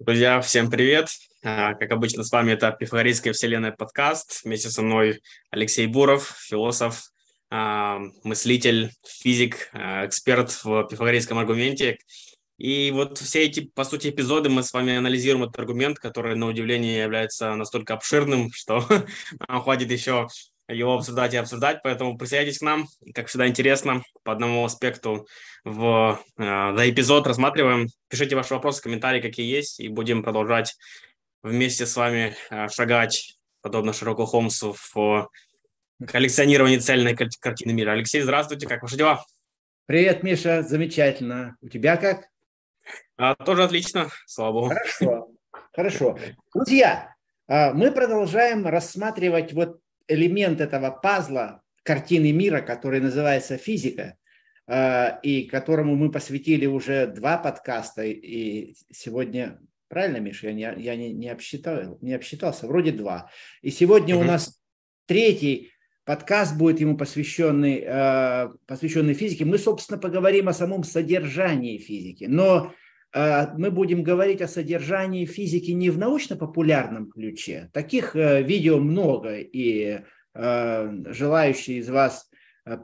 Друзья, всем привет! А, как обычно, с вами это Пифагорейская вселенная подкаст. Вместе со мной Алексей Буров, философ, а, мыслитель, физик, а, эксперт в пифагорейском аргументе. И вот все эти, по сути, эпизоды мы с вами анализируем этот аргумент, который, на удивление, является настолько обширным, что хватит еще его обсуждать и обсуждать, поэтому присоединяйтесь к нам. Как всегда интересно, по одному аспекту в, э, за эпизод рассматриваем. Пишите ваши вопросы, комментарии, какие есть, и будем продолжать вместе с вами э, шагать, подобно Широку Холмсу, в коллекционировании цельной картины мира. Алексей, здравствуйте, как ваши дела? Привет, Миша, замечательно. У тебя как? А, тоже отлично, слава богу. Хорошо, хорошо. Друзья, а, мы продолжаем рассматривать вот элемент этого пазла картины мира, который называется физика, э, и которому мы посвятили уже два подкаста, и сегодня, правильно, Миша, я не, я не, не, обсчитал, не обсчитался, вроде два. И сегодня mm-hmm. у нас третий подкаст будет ему посвященный, э, посвященный физике. Мы, собственно, поговорим о самом содержании физики, но мы будем говорить о содержании физики не в научно-популярном ключе. Таких видео много, и желающие из вас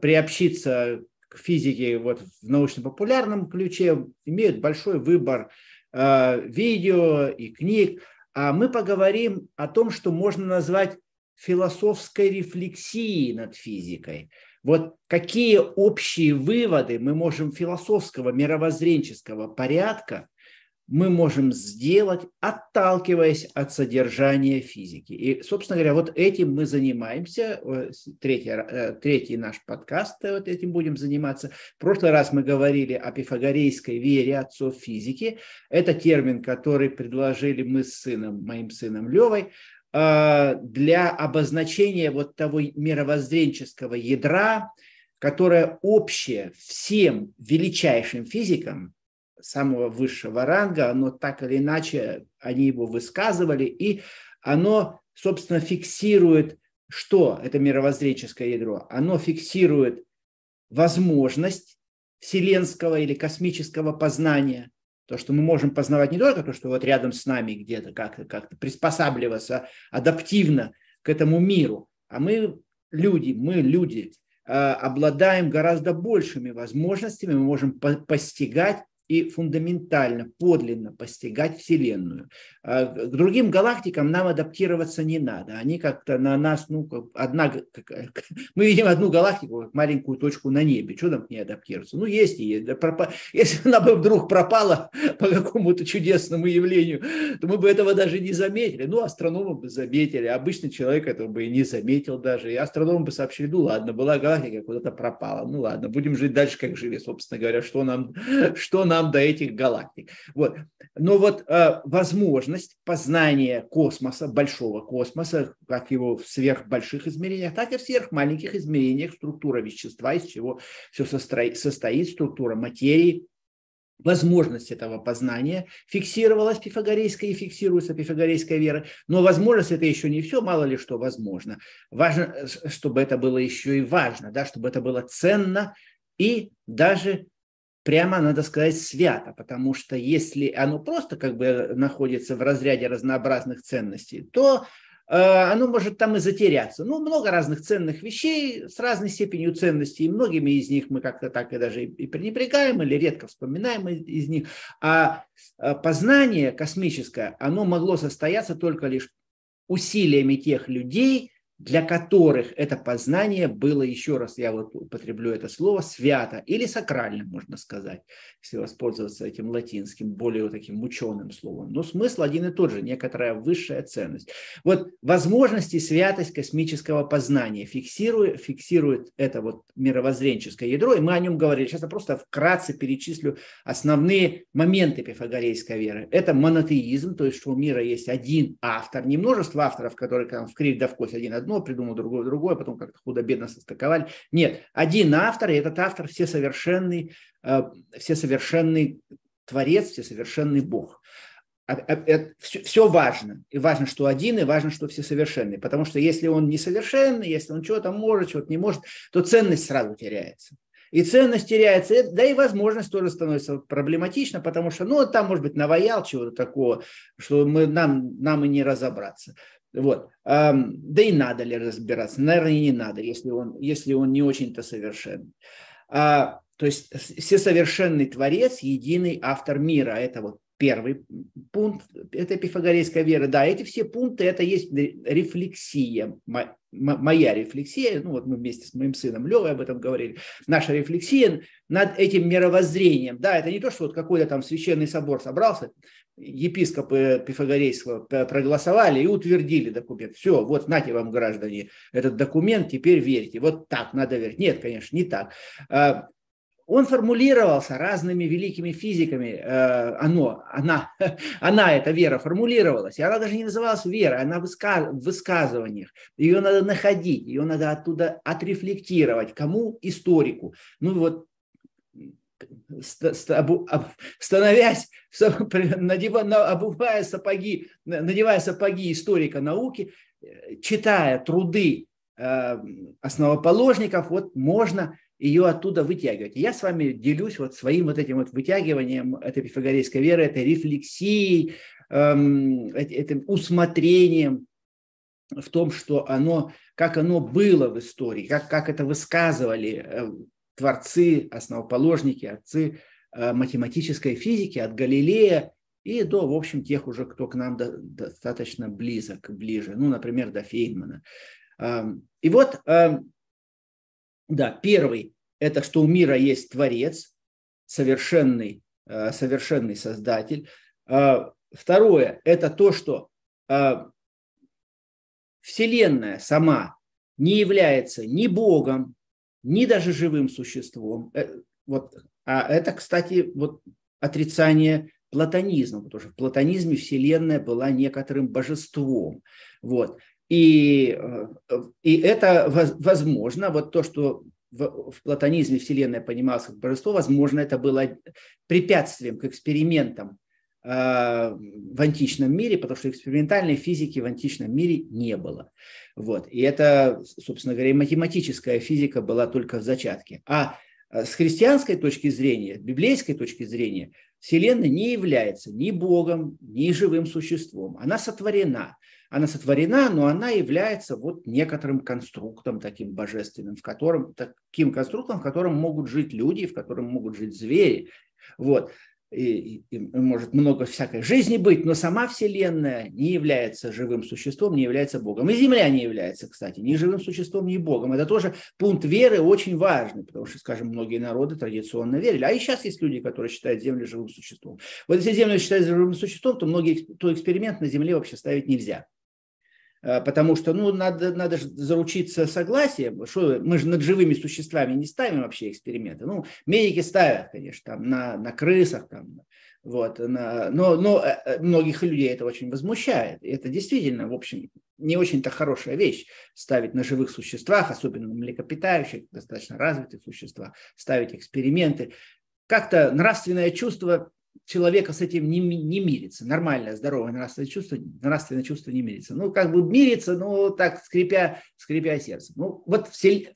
приобщиться к физике вот в научно-популярном ключе имеют большой выбор видео и книг. А мы поговорим о том, что можно назвать философской рефлексией над физикой. Вот какие общие выводы мы можем философского, мировоззренческого порядка мы можем сделать, отталкиваясь от содержания физики. И, собственно говоря, вот этим мы занимаемся. Третий, э, третий наш подкаст э, вот этим будем заниматься. В прошлый раз мы говорили о пифагорейской вере отцов физики. Это термин, который предложили мы с сыном, моим сыном Левой, для обозначения вот того мировоззренческого ядра, которое общее всем величайшим физикам, самого высшего ранга, оно так или иначе, они его высказывали, и оно, собственно, фиксирует, что это мировоззренческое ядро? Оно фиксирует возможность вселенского или космического познания, то, что мы можем познавать не только то, что вот рядом с нами где-то как-то как приспосабливаться адаптивно к этому миру, а мы люди, мы люди, а, обладаем гораздо большими возможностями, мы можем постигать и фундаментально, подлинно постигать Вселенную. А к другим галактикам нам адаптироваться не надо. Они как-то на нас, ну, одна, мы видим одну галактику, как маленькую точку на небе. Что нам к ней адаптироваться? Ну, есть и есть. Если она бы вдруг пропала по какому-то чудесному явлению, то мы бы этого даже не заметили. Ну, астрономы бы заметили. Обычный человек этого бы и не заметил даже. И астрономы бы сообщили, ну, ладно, была галактика, куда-то пропала. Ну, ладно, будем жить дальше, как жили, собственно говоря. Что нам, что нам нам до этих галактик. Вот. Но вот э, возможность познания космоса, большого космоса, как его в сверхбольших измерениях, так и в сверхмаленьких измерениях структура вещества, из чего все состоит, состоит структура материи, возможность этого познания фиксировалась пифагорейской и фиксируется пифагорейская вера. Но возможность это еще не все, мало ли что возможно. Важно, чтобы это было еще и важно, да, чтобы это было ценно и даже прямо, надо сказать, свято, потому что если оно просто как бы находится в разряде разнообразных ценностей, то э, оно может там и затеряться. Ну, много разных ценных вещей с разной степенью ценности, и многими из них мы как-то так и даже и пренебрегаем, или редко вспоминаем из них. А э, познание космическое, оно могло состояться только лишь усилиями тех людей, для которых это познание было, еще раз я вот употреблю это слово, свято или сакрально, можно сказать, если воспользоваться этим латинским, более вот таким ученым словом. Но смысл один и тот же, некоторая высшая ценность. Вот возможности святость космического познания фиксирует, фиксирует это вот мировоззренческое ядро, и мы о нем говорили. Сейчас я просто вкратце перечислю основные моменты пифагорейской веры. Это монотеизм, то есть что у мира есть один автор, не множество авторов, которые там в кривь да в кость один одно, придумал другое, другое, потом как-то худо-бедно состыковали. Нет, один автор, и этот автор всесовершенный, э, всесовершенный творец, всесовершенный Бог. Все, все важно. И важно, что один, и важно, что все совершенные. Потому что если он несовершенный, если он чего-то может, чего-то не может, то ценность сразу теряется. И ценность теряется, да и возможность тоже становится проблематично, потому что, ну, там, может быть, наваял чего-то такого, что мы, нам, нам и не разобраться. Вот. Да и надо ли разбираться? Наверное, не надо, если он, если он не очень-то совершенный. А, то есть всесовершенный Творец, единый автор мира. Это вот первый пункт этой пифагорейской веры. Да, эти все пункты, это есть рефлексия, моя рефлексия, ну вот мы вместе с моим сыном Левой об этом говорили, наша рефлексия над этим мировоззрением. Да, это не то, что вот какой-то там священный собор собрался, епископы Пифагорейского проголосовали и утвердили документ. Все, вот нате вам, граждане, этот документ, теперь верьте. Вот так надо верить. Нет, конечно, не так. Он формулировался разными великими физиками, э, оно, она, она, эта вера формулировалась, и она даже не называлась верой, она в высказываниях, ее надо находить, ее надо оттуда отрефлектировать, кому? Историку. Ну вот становясь, надевая, обувая сапоги, надевая сапоги историка науки, э, читая труды э, основоположников, вот можно ее оттуда вытягивать. И я с вами делюсь вот своим вот этим вот вытягиванием этой пифагорейской веры, этой рефлексией, эм, этим усмотрением в том, что оно, как оно было в истории, как, как это высказывали э, творцы, основоположники, отцы э, математической физики от Галилея и до, в общем, тех уже, кто к нам до, достаточно близок, ближе, ну, например, до Фейнмана. Эм, и вот эм, да, первый – это что у мира есть Творец, совершенный, э, совершенный Создатель. А, второе – это то, что а, Вселенная сама не является ни Богом, ни даже живым существом. Э, вот, а это, кстати, вот отрицание платонизма, потому что в платонизме Вселенная была некоторым божеством. Вот. И, э, и это возможно, вот то, что в, в платонизме Вселенная понималась как божество, возможно, это было препятствием к экспериментам э, в античном мире, потому что экспериментальной физики в античном мире не было. Вот. И это, собственно говоря, математическая физика была только в зачатке. А э, с христианской точки зрения, библейской точки зрения, Вселенная не является ни Богом, ни живым существом. Она сотворена она сотворена, но она является вот некоторым конструктом таким божественным, в котором, таким конструктом, в котором могут жить люди, в котором могут жить звери. Вот. И, и, и может много всякой жизни быть, но сама Вселенная не является живым существом, не является Богом. И Земля не является, кстати, ни живым существом, ни Богом. Это тоже пункт веры очень важный, потому что, скажем, многие народы традиционно верили. А и сейчас есть люди, которые считают Землю живым существом. Вот если Землю считают живым существом, то многие то эксперимент на Земле вообще ставить нельзя. Э, потому что ну, надо, надо же заручиться согласием. Что, мы же над живыми существами не ставим вообще эксперименты. Ну, медики ставят, конечно, там, на, на крысах, там, вот, на, но, но э, э, многих людей это очень возмущает. Это действительно, в общем, не очень-то хорошая вещь ставить на живых существах, особенно на млекопитающих, достаточно развитых существах, ставить эксперименты. Как-то нравственное чувство человека с этим не, не мирится. Нормальное, здоровое нравственное чувство, нравственное чувство не мирится. Ну, как бы мирится, ну, так, скрипя, скрипя сердце. Ну, вот все,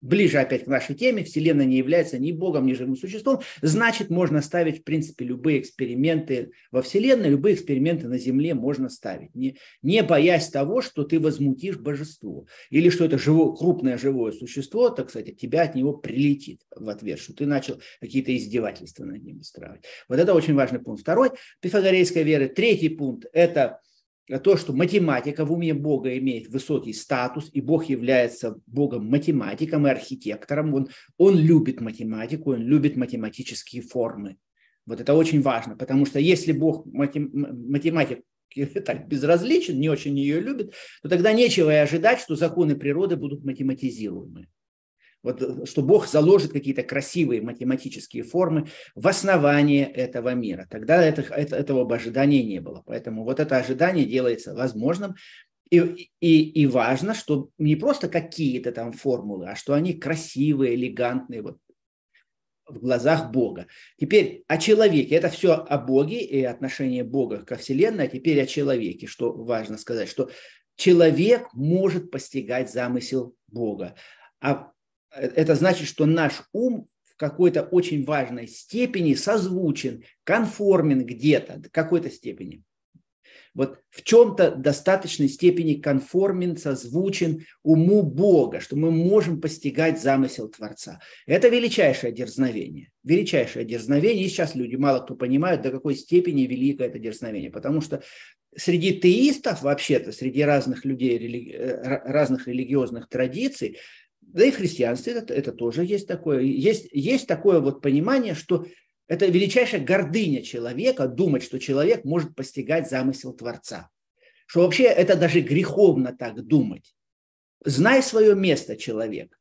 ближе опять к нашей теме, Вселенная не является ни Богом, ни живым существом, значит, можно ставить, в принципе, любые эксперименты во Вселенной, любые эксперименты на Земле можно ставить, не, не боясь того, что ты возмутишь божество, или что это живое, крупное живое существо, так сказать, тебя от него прилетит в ответ, что ты начал какие-то издевательства над ним устраивать. Вот это очень важный пункт. Второй, пифагорейской веры. Третий пункт – это то, что математика в уме Бога имеет высокий статус, и Бог является Богом математиком и архитектором. Он, он любит математику, он любит математические формы. Вот это очень важно, потому что если Бог матем, математик так безразличен, не очень ее любит, то тогда нечего и ожидать, что законы природы будут математизируемы. Вот, э, что Бог заложит какие-то красивые математические формы в основании этого мира. Тогда это, это, этого ожидания не было. Поэтому вот это ожидание делается возможным. И, и, и важно, что не просто какие-то там формулы, а что они красивые, элегантные, вот в глазах Бога. Теперь о человеке. Это все о Боге и отношении Бога ко Вселенной, а теперь о человеке, что важно сказать, что человек может постигать замысел Бога. А это значит, что наш ум в какой-то очень важной степени созвучен, конформен где-то, в какой-то степени вот в чем-то достаточной степени конформен, созвучен уму Бога, что мы можем постигать замысел Творца. Это величайшее дерзновение. Величайшее дерзновение. И сейчас люди мало кто понимают, до какой степени велико это дерзновение. Потому что среди теистов, вообще-то, среди разных людей, религи... Э, разных религиозных традиций, да и в христианстве это, это тоже есть такое. Есть, есть такое вот понимание, что это величайшая гордыня человека думать, что человек может постигать замысел Творца. Что вообще это даже греховно так думать. Знай свое место, человек.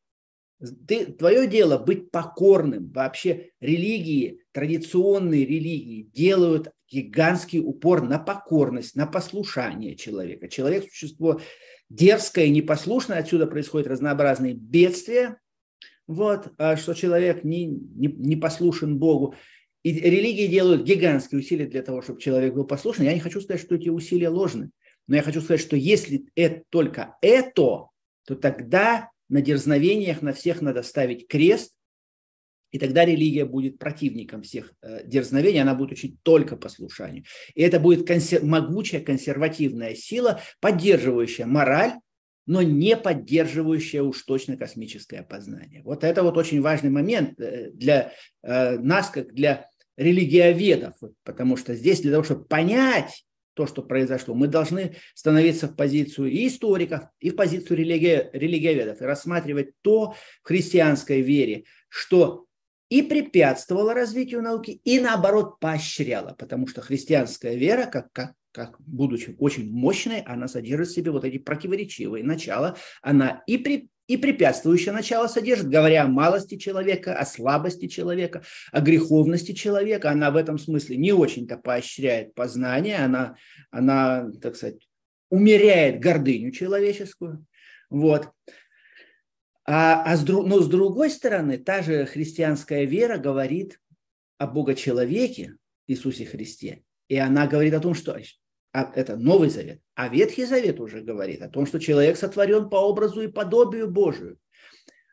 Ты, твое дело быть покорным. Вообще религии, традиционные религии делают гигантский упор на покорность, на послушание человека. Человек – существо дерзкое, и непослушное, отсюда происходят разнообразные бедствия, вот, а что человек не, не, не послушен Богу. И религии делают гигантские усилия для того, чтобы человек был послушен. Я не хочу сказать, что эти усилия ложны. Но я хочу сказать, что если это только это, то тогда на дерзновениях на всех надо ставить крест, и тогда религия будет противником всех э, дерзновений, она будет учить только послушанию. И это будет консер- могучая консервативная сила, поддерживающая мораль, но не поддерживающая уж точно космическое познание. Вот это вот очень важный момент э, для э, нас, как для религиоведов, потому что здесь для того, чтобы понять то, что произошло, мы должны становиться в позицию и историков, и в позицию религи, религиоведов, и рассматривать то в христианской вере, что и препятствовало развитию науки, и наоборот поощряло, потому что христианская вера, как, как, как будучи очень мощной, она содержит в себе вот эти противоречивые начала, она и при, и препятствующее начало содержит, говоря о малости человека, о слабости человека, о греховности человека. Она в этом смысле не очень-то поощряет познание, она, она так сказать, умеряет гордыню человеческую. Вот. А, а с, но с другой стороны, та же христианская вера говорит о Бога-человеке, Иисусе Христе. И она говорит о том, что а это Новый Завет. А Ветхий Завет уже говорит о том, что человек сотворен по образу и подобию Божию.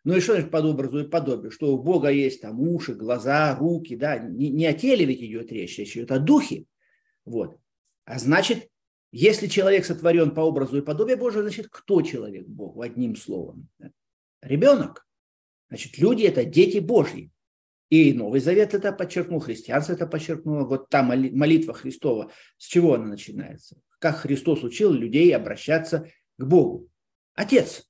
Ну и что значит по образу и подобию? Что у Бога есть там уши, глаза, руки, да, не, не о теле ведь идет речь, речь идет о духе. Вот. А значит, если человек сотворен по образу и подобию Божию, значит, кто человек Бог, одним словом? Ребенок. Значит, люди – это дети Божьи. И Новый Завет это подчеркнул, христианство это подчеркнуло. Вот та молитва Христова, с чего она начинается? Как Христос учил людей обращаться к Богу. Отец.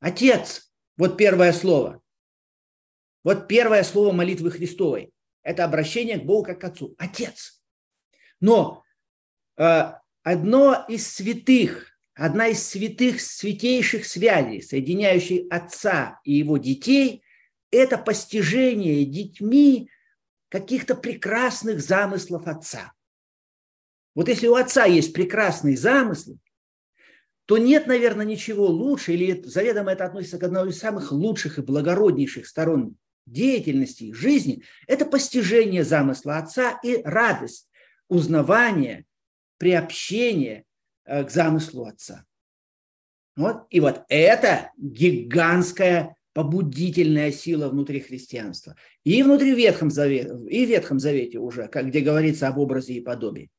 Отец. Вот первое слово. Вот первое слово молитвы Христовой. Это обращение к Богу как к Отцу. Отец. Но э, одно из святых, одна из святых, святейших связей, соединяющих Отца и его детей – это постижение детьми каких-то прекрасных замыслов отца. Вот если у отца есть прекрасные замыслы, то нет, наверное, ничего лучше, или заведомо это относится к одной из самых лучших и благороднейших сторон деятельности жизни, это постижение замысла отца и радость узнавания, приобщения э, к замыслу отца. Вот. И вот это гигантская побудительная сила внутри христианства. И внутри Ветхом Завете, и Ветхом Завете уже, как, где говорится об образе и подобии.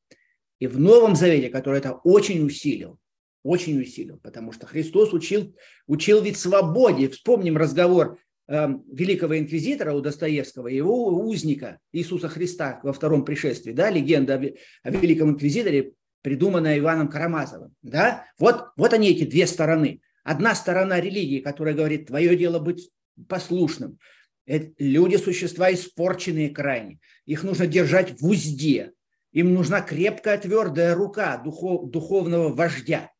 И в Новом Завете, который это очень усилил, очень усилил, потому что Христос учил, учил ведь свободе. Вспомним разговор э, великого инквизитора у Достоевского, его узника Иисуса Христа во втором пришествии, да, легенда о, о великом инквизиторе, придуманная Иваном Карамазовым. Да? Вот, вот они, эти две стороны – Одна сторона религии, которая говорит, твое дело быть послушным. Это люди – существа испорченные крайне. Их нужно держать в узде. Им нужна крепкая, твердая рука духов, духовного вождя.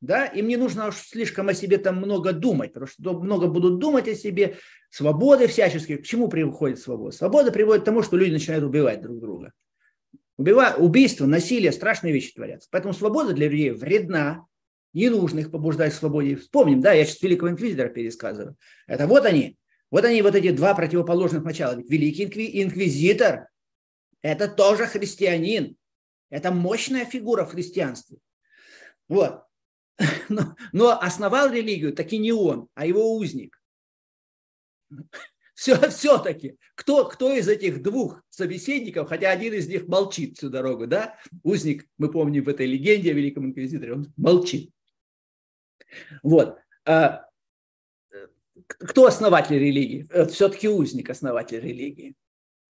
Да? Им не нужно уж слишком о себе там много думать, потому что много будут думать о себе. Свободы всяческие. К чему приходит свобода? Свобода приводит к тому, что люди начинают убивать друг. Убива... Убийство, насилие, страшные вещи творятся. Поэтому свобода для людей вредна, не нужно их побуждать к свободе. Вспомним, да, я сейчас Великого Инквизитора пересказываю. Это вот они, вот они, вот эти два противоположных начала. Ведь Великий Инквизитор – это тоже христианин. Это мощная фигура в христианстве. Вот. Но, но основал религию таки не он, а его узник. Все, все-таки, кто, кто из этих двух собеседников, хотя один из них молчит всю дорогу, да, узник, мы помним в этой легенде о Великом Инквизиторе, он молчит. Вот. А, кто основатель религии? Э, все-таки узник основатель религии.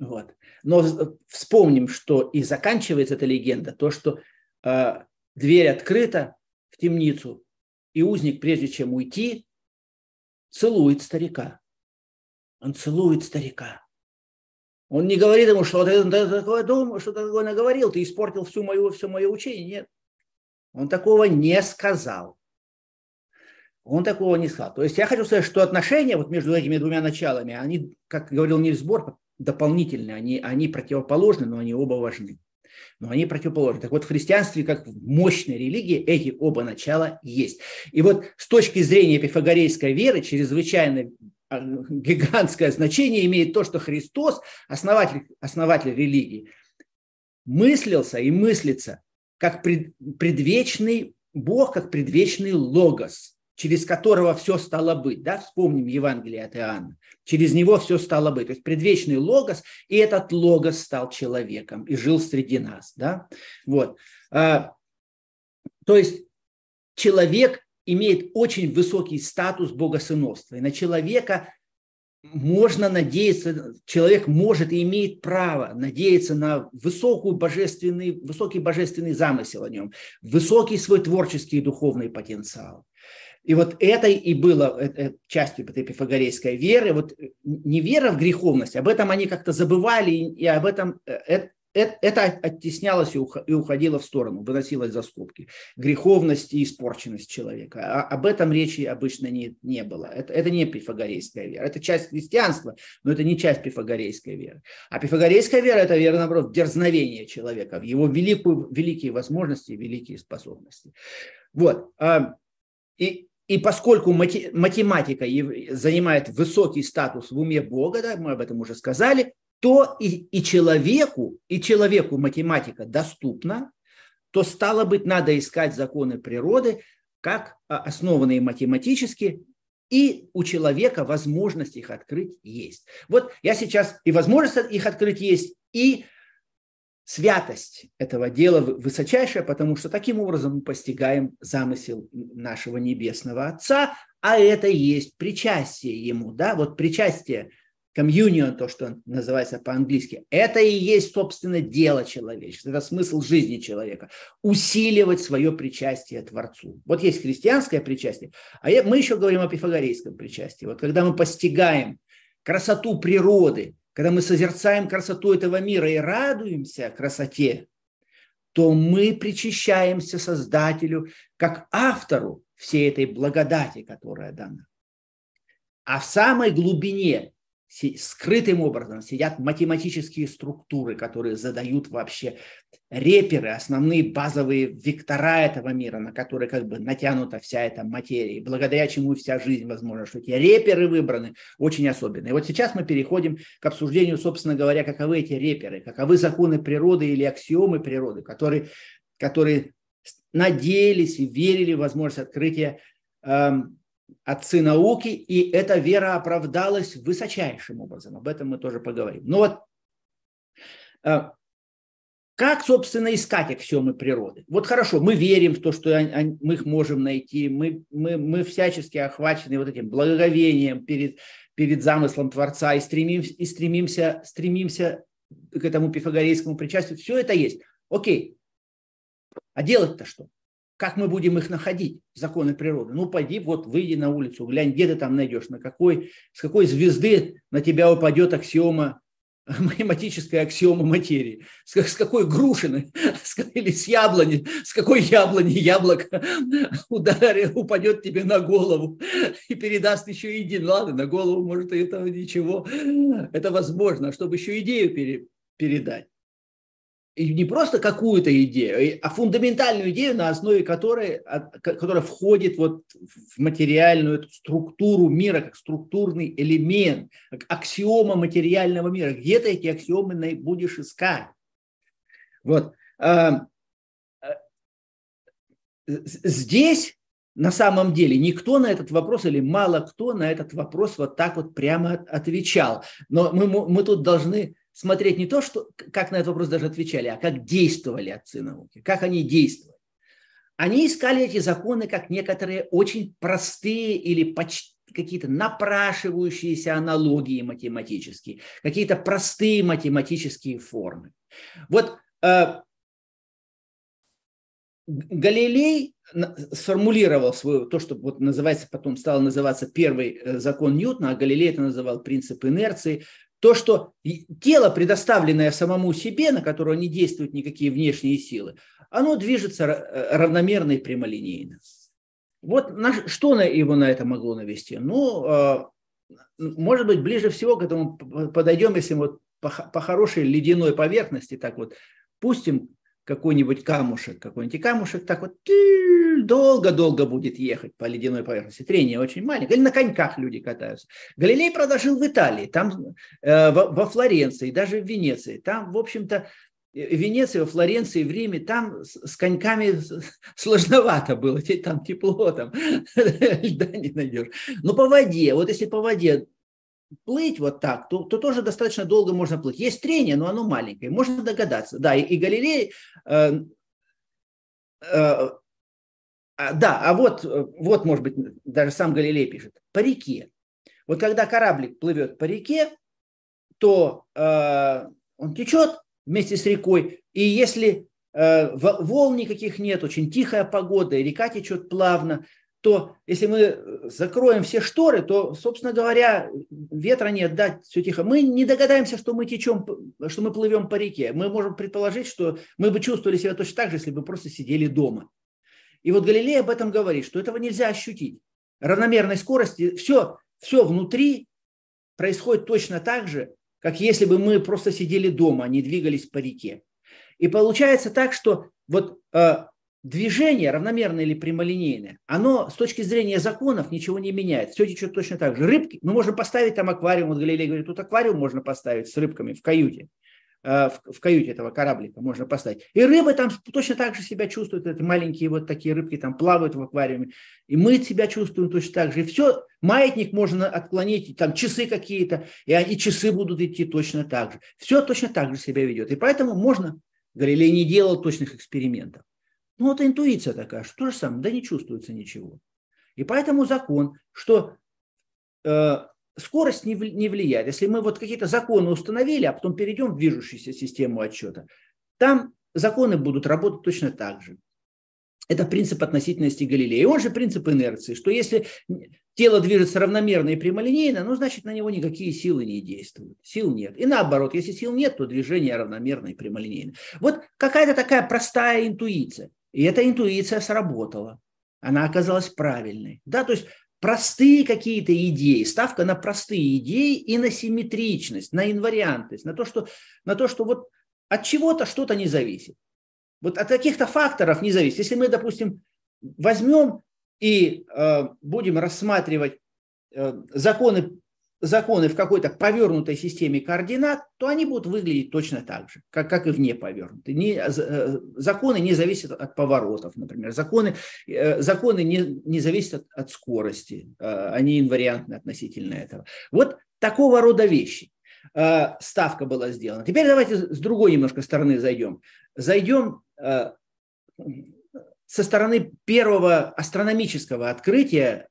Вот. Но вспомним, что и заканчивается эта легенда, то, что э, дверь открыта в темницу, и узник, прежде чем уйти, целует старика. Он целует старика. Он не говорит ему, что ты, ты такое думаешь, что ты такое наговорил, ты испортил всю мою, все мое учение. Нет. Он такого не сказал. Он такого не сказал. То есть я хочу сказать, что отношения вот между этими двумя началами, они, как говорил Нильс Бор, дополнительные, они, они противоположны, но они оба важны. Но они противоположны. Так вот, в христианстве, как в мощной религии, эти оба начала есть. И вот с точки зрения пифагорейской веры, чрезвычайно гигантское значение имеет то, что Христос, основатель, основатель религии, мыслился и мыслится как пред, предвечный Бог, как предвечный логос, через которого все стало быть. Да? Вспомним Евангелие от Иоанна. Через него все стало быть. То есть предвечный логос, и этот логос стал человеком и жил среди нас. Да? Вот. А, то есть человек имеет очень высокий статус богосыновства. И на человека можно надеяться, человек может и имеет право надеяться на высокую божественный, высокий божественный замысел о нем, высокий свой творческий и духовный потенциал. И вот это и было э, э, частью этой пифагорейской веры. Вот э, не вера в греховность, об этом они как-то забывали, и об этом это оттеснялось и уходило в сторону, выносилось за скобки. Греховность и испорченность человека. А об этом речи обычно не, не было. Это, это не пифагорейская вера. Это часть христианства, но это не часть пифагорейской веры. А пифагорейская вера – это вера, наоборот, в дерзновение человека, в его великую, великие возможности великие способности. Вот. А, и и поскольку математика занимает высокий статус в уме Бога, да, мы об этом уже сказали, то и, и человеку, и человеку математика доступна, то стало быть, надо искать законы природы, как а, основанные математически, и у человека возможность их открыть есть. Вот я сейчас и возможность их открыть есть, и святость этого дела высочайшая, потому что таким образом мы постигаем замысел нашего Небесного Отца, а это и есть причастие Ему. Да? Вот причастие, комьюнион, то, что называется по-английски, это и есть, собственно, дело человечества, это смысл жизни человека, усиливать свое причастие Творцу. Вот есть христианское причастие, а мы еще говорим о пифагорейском причастии. Вот когда мы постигаем красоту природы, когда мы созерцаем красоту этого мира и радуемся красоте, то мы причащаемся Создателю как автору всей этой благодати, которая дана. А в самой глубине скрытым образом сидят математические структуры, которые задают вообще реперы, основные базовые вектора этого мира, на которые как бы натянута вся эта материя, благодаря чему вся жизнь возможна, что эти реперы выбраны очень особенные. И вот сейчас мы переходим к обсуждению, собственно говоря, каковы эти реперы, каковы законы природы или аксиомы природы, которые, которые надеялись и верили в возможность открытия эм, отцы науки, и эта вера оправдалась высочайшим образом. Об этом мы тоже поговорим. Но вот э, как, собственно, искать аксиомы природы? Вот хорошо, мы верим в то, что мы их можем найти, мы, мы, мы всячески охвачены вот этим благоговением перед, перед замыслом Творца и стремимся, и стремимся, стремимся к этому пифагорейскому причастию. Все это есть. Окей. А делать-то что? Как мы будем их находить, законы природы? Ну, пойди, вот, выйди на улицу, глянь, где ты там найдешь, на какой, с какой звезды на тебя упадет аксиома, математическая аксиома материи, с, с какой грушины или с яблони, с какой яблони яблоко ударит, упадет тебе на голову и передаст еще идею. Ну, ладно, на голову, может, этого ничего. Это возможно, а чтобы еще идею пере, передать и не просто какую-то идею, а фундаментальную идею, на основе которой, которая входит вот в материальную эту структуру мира, как структурный элемент, как аксиома материального мира. Где ты эти аксиомы будешь искать? Вот. А, а, здесь на самом деле никто на этот вопрос или мало кто на этот вопрос вот так вот прямо отвечал. Но мы, мы тут должны смотреть не то, что, как на этот вопрос даже отвечали, а как действовали отцы науки, как они действовали. Они искали эти законы как некоторые очень простые или почти какие-то напрашивающиеся аналогии математические, какие-то простые математические формы. Вот э, Галилей сформулировал свою, то, что вот называется, потом стало называться первый э, закон Ньютона, а Галилей это называл принцип инерции, то, что тело, предоставленное самому себе, на которое не действуют никакие внешние силы, оно движется э, равномерно и прямолинейно. Вот на, что на его на это могло навести? Ну, э, может быть, ближе всего к этому подойдем, если вот по, по хорошей ледяной поверхности так вот пустим какой-нибудь камушек, какой-нибудь камушек так вот долго-долго будет ехать по ледяной поверхности. Трение очень маленькое. Или на коньках люди катаются. Галилей продолжил в Италии, там э, во, во Флоренции, даже в Венеции. Там, в общем-то, э, в Венеции, во Флоренции, в Риме, там с, с коньками сложновато было, там тепло, там льда не найдешь. Но по воде, вот если по воде плыть вот так, то, то тоже достаточно долго можно плыть. Есть трение, но оно маленькое, можно догадаться. Да, и, и Галилей, э, э, а, да, а вот, вот, может быть, даже сам Галилей пишет, по реке. Вот когда кораблик плывет по реке, то э, он течет вместе с рекой, и если э, волн никаких нет, очень тихая погода, и река течет плавно, то если мы э, закроем все шторы, то, собственно говоря, ветра нет, да, все тихо. Мы не догадаемся, что мы течем, что мы плывем по реке. Мы можем предположить, что мы бы чувствовали себя точно так же, если бы просто сидели дома. И вот Галилей об этом говорит, что этого нельзя ощутить. Равномерной скорости, все, все внутри происходит точно так же, как если бы мы просто сидели дома, а не двигались по реке. И получается так, что вот э, движение, равномерное или прямолинейное, оно с точки зрения законов ничего не меняет. Все течет точно так же. Рыбки, мы можем поставить там аквариум, вот Галилей говорит, тут аквариум можно поставить с рыбками в каюте. Э, в, в каюте этого кораблика можно поставить. И рыбы там точно так же себя чувствуют, это маленькие вот такие рыбки там плавают в аквариуме. И мы себя чувствуем точно так же. И все, маятник можно отклонить, там часы какие-то, и они часы будут идти точно так же. Все точно так же себя ведет. И поэтому можно, Галилей не делал точных экспериментов. Ну, вот интуиция такая, что то же самое, да не чувствуется ничего. И поэтому закон, что э, скорость не, не влияет. Если мы вот какие-то законы установили, а потом перейдем в движущуюся систему отчета, там законы будут работать точно так же. Это принцип относительности Галилея. И он же принцип инерции, что если тело движется равномерно и прямолинейно, ну, значит, на него никакие силы не действуют. Сил нет. И наоборот, если сил нет, то движение равномерно и прямолинейно. Вот какая-то такая простая интуиция. И эта интуиция сработала. Она оказалась правильной. Да, то есть простые какие-то идеи, ставка на простые идеи и на симметричность, на инвариантность, на то, что, на то, что вот от чего-то что-то не зависит. Вот от каких-то факторов не зависит. Если мы, допустим, возьмем и э, будем рассматривать э, законы законы в какой-то повернутой системе координат, то они будут выглядеть точно так же, как, как и вне повернутой. Не, э, законы не зависят от поворотов, например. Законы, э, законы не, не зависят от, от скорости, э, они инвариантны относительно этого. Вот такого рода вещи. Ставка была сделана. Теперь давайте с другой немножко стороны зайдем. Зайдем со стороны первого астрономического открытия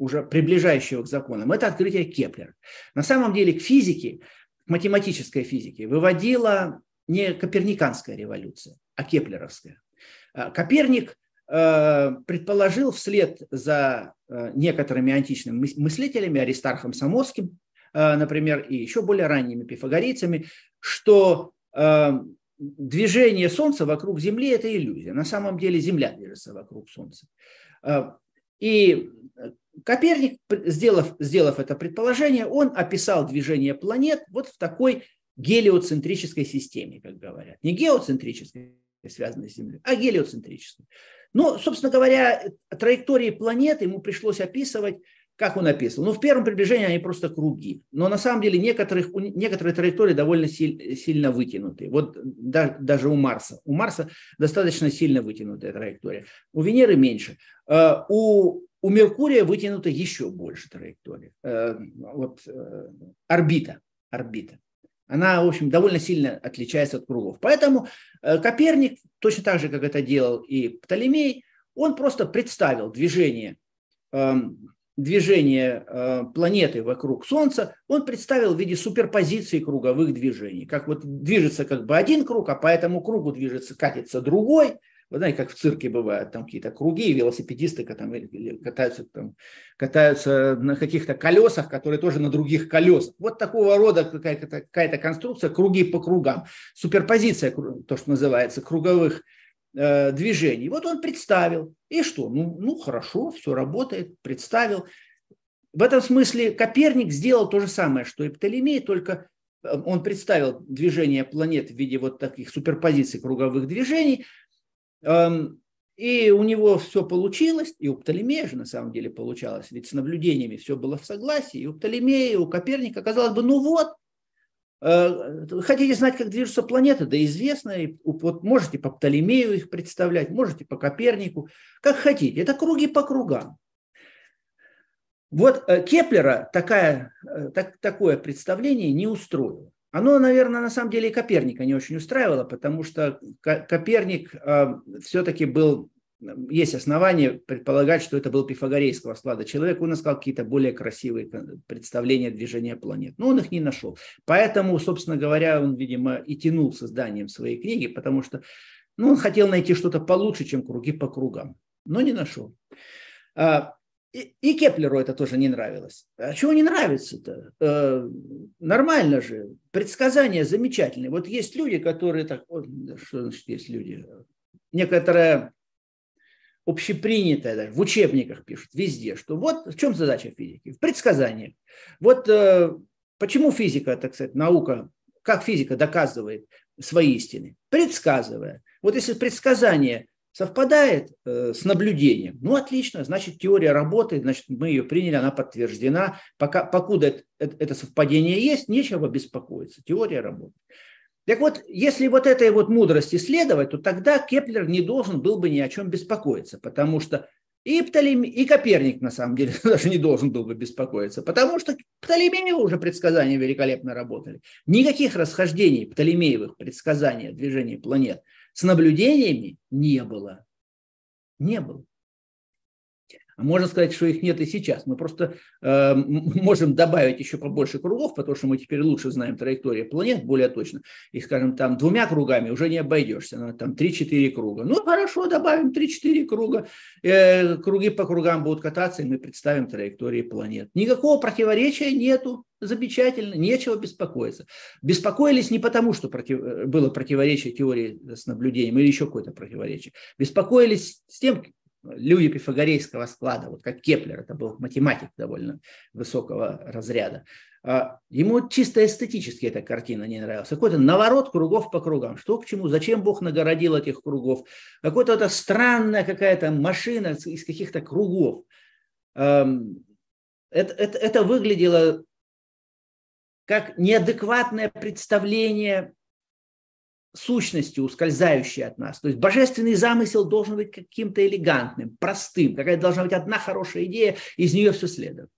уже приближающего к законам, это открытие Кеплера. На самом деле к физике, к математической физике выводила не коперниканская революция, а кеплеровская. А, Коперник э, предположил вслед за э, некоторыми античными мыслителями, Аристархом Самосским, э, например, и еще более ранними пифагорейцами, что движение Солнца вокруг Земли – это иллюзия. На самом деле Земля движется вокруг Солнца. И Коперник, сделав, сделав это предположение, он описал движение планет вот в такой гелиоцентрической системе, как говорят. Не геоцентрической, связанной с Землей, а гелиоцентрической. Но, собственно говоря, траектории планет ему пришлось описывать как он описывал? Ну, в первом приближении они просто круги. Но на самом деле некоторых, некоторые траектории довольно силь, сильно вытянуты. Вот да, даже у Марса. У Марса достаточно сильно вытянутая траектория. У Венеры меньше. Э, у, у Меркурия вытянута еще больше траектория. Э, вот э, орбита. Орбита. Она, в общем, довольно сильно отличается от кругов. Поэтому Коперник, точно так же, как это делал и Птолемей, он просто представил движение эм, движение э, планеты вокруг Солнца, он представил в виде суперпозиции круговых движений. Как вот движется как бы один круг, а по этому кругу движется, катится другой. Вы знаете, как в цирке бывают там какие-то круги, велосипедисты там, катаются, там, катаются на каких-то колесах, которые тоже на других колесах. Вот такого рода какая-то, какая-то конструкция, круги по кругам. Суперпозиция, то, что называется, круговых Э, движений. Вот он представил. И что? Ну, ну хорошо, все работает, представил. В этом смысле Коперник сделал то же самое, что и Птолемей, только э, он представил движение планет в виде вот таких суперпозиций круговых движений, и у него все получилось, и у Птолемея же на самом деле получалось, ведь с наблюдениями все было в согласии, и у Птолемея, и у Коперника казалось бы, ну вот, Э, хотите знать, как движутся планеты? Да известно. Вот можете по Птолемею их представлять, можете по Копернику, как хотите. Это круги по кругам. Вот э, Кеплера такая, э, так, такое представление не устроило. Оно, наверное, на самом деле и Коперника не очень устраивало, потому что Коперник все-таки был есть основания предполагать, что это был пифагорейского склада человек. Он искал какие-то более красивые представления движения планет. Но он их не нашел. Поэтому, собственно говоря, он, видимо, и тянул созданием своей книги, потому что ну, он хотел найти что-то получше, чем круги по кругам, но не нашел. А, и, и Кеплеру это тоже не нравилось. А чего не нравится-то? Э, нормально же. Предсказания замечательные. Вот есть люди, которые так... Что значит есть люди? Некоторая общепринятое, даже в учебниках пишут, везде, что вот в чем задача физики? В предсказаниях. Вот э, почему физика, так сказать, наука, как физика доказывает свои истины? Предсказывая. Вот если предсказание совпадает э, с наблюдением, ну отлично, значит теория работает, значит мы ее приняли, она подтверждена. Пока, покуда это, совпадение есть, нечего беспокоиться, теория работает. Так вот, если вот этой вот мудрости следовать, то тогда Кеплер не должен был бы ни о чем беспокоиться, потому что и, Птолемей, и Коперник, на самом деле, даже не должен был бы беспокоиться, потому что Птолемеевы уже предсказания великолепно работали. Никаких расхождений Птолемеевых предсказаний движения планет с наблюдениями не было. Не было. А можно сказать, что их нет и сейчас. Мы просто э, можем добавить еще побольше кругов, потому что мы теперь лучше знаем траектории планет более точно. И, скажем, там двумя кругами уже не обойдешься. Надо там 3-4 круга. Ну, хорошо, добавим 3-4 круга. Э, круги по кругам будут кататься, и мы представим траектории планет. Никакого противоречия нету. Замечательно, нечего беспокоиться. Беспокоились не потому, что против, было противоречие теории с наблюдением или еще какое-то противоречие. Беспокоились с тем, люди пифагорейского склада, вот как Кеплер, это был математик довольно высокого разряда. А, ему чисто эстетически эта картина не нравилась. Какой-то наворот кругов по кругам. Что к чему? Зачем Бог нагородил этих кругов? Какая-то это странная какая-то машина из каких-то кругов. Это, это, это выглядело как неадекватное представление сущностью, ускользающей от нас. То есть божественный замысел должен быть каким-то элегантным, простым. Какая должна быть одна хорошая идея, из нее все следует.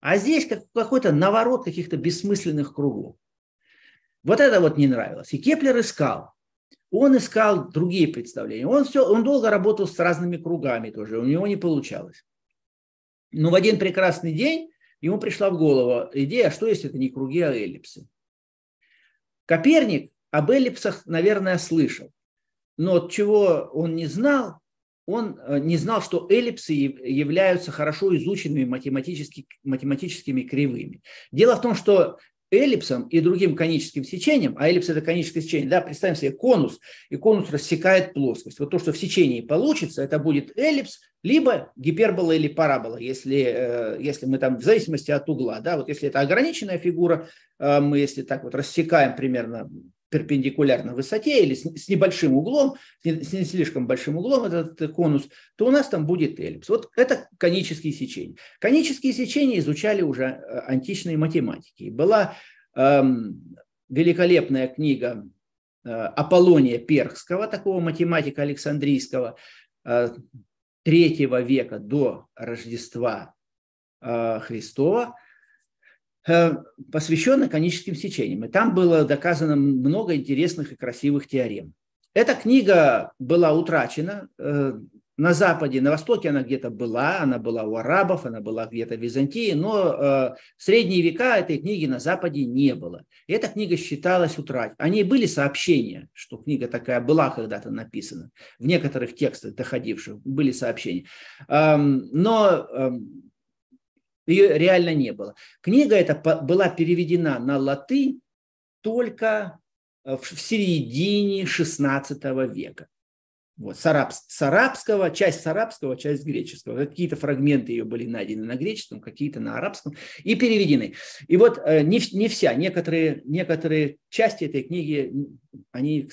А здесь как, какой-то наворот каких-то бессмысленных кругов. Вот это вот не нравилось. И Кеплер искал. Он искал другие представления. Он, все, он долго работал с разными кругами тоже. У него не получалось. Но в один прекрасный день ему пришла в голову идея, что если это не круги, а эллипсы. Коперник об эллипсах, наверное, слышал. Но чего он не знал, он э, не знал, что эллипсы являются хорошо изученными математически, математическими кривыми. Дело в том, что эллипсом и другим коническим сечением, а эллипс это коническое сечение, да, представим себе конус, и конус рассекает плоскость. Вот то, что в сечении получится, это будет эллипс, либо гипербола или парабола, если, э, если мы там в зависимости от угла, да, вот если это ограниченная фигура, э, мы если так вот рассекаем примерно перпендикулярно высоте или с, небольшим углом, с не слишком большим углом этот конус, то у нас там будет эллипс. Вот это конические сечения. Конические сечения изучали уже э, античные математики. Была эм, великолепная книга э, Аполлония Перхского, такого математика Александрийского, э, третьего века до Рождества э, Христова – Э, посвященная коническим сечениям. И там было доказано много интересных и красивых теорем. Эта книга была утрачена э, на Западе, на Востоке она где-то была, она была у арабов, она была где-то в Византии, но э, в средние века этой книги на Западе не было. И эта книга считалась утраченной. О ней были сообщения, что книга такая была когда-то написана. В некоторых текстах доходивших были сообщения. Эм, но эм, ее реально не было. Книга эта была переведена на латынь только э, в середине XVI века. Вот, с, араб, с арабского, часть с арабского, часть с греческого. Какие-то фрагменты ее были найдены на греческом, какие-то на арабском и переведены. И вот э, не, не вся, некоторые, некоторые части этой книги, они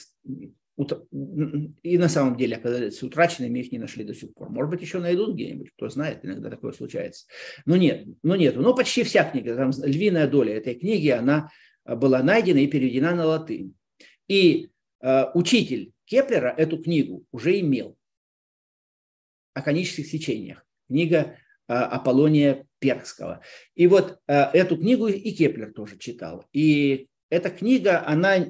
и на самом деле оказались утраченными, их не нашли до сих пор. Может быть, еще найдут где-нибудь, кто знает, иногда такое случается. Но нет, но нет. Но почти вся книга, там львиная доля этой книги, она а, была найдена и переведена на латынь. И э, учитель Кеплера эту книгу уже имел о конических сечениях. Книга э, Аполлония Пергского. И вот э, эту книгу и Кеплер тоже читал. И эта книга, она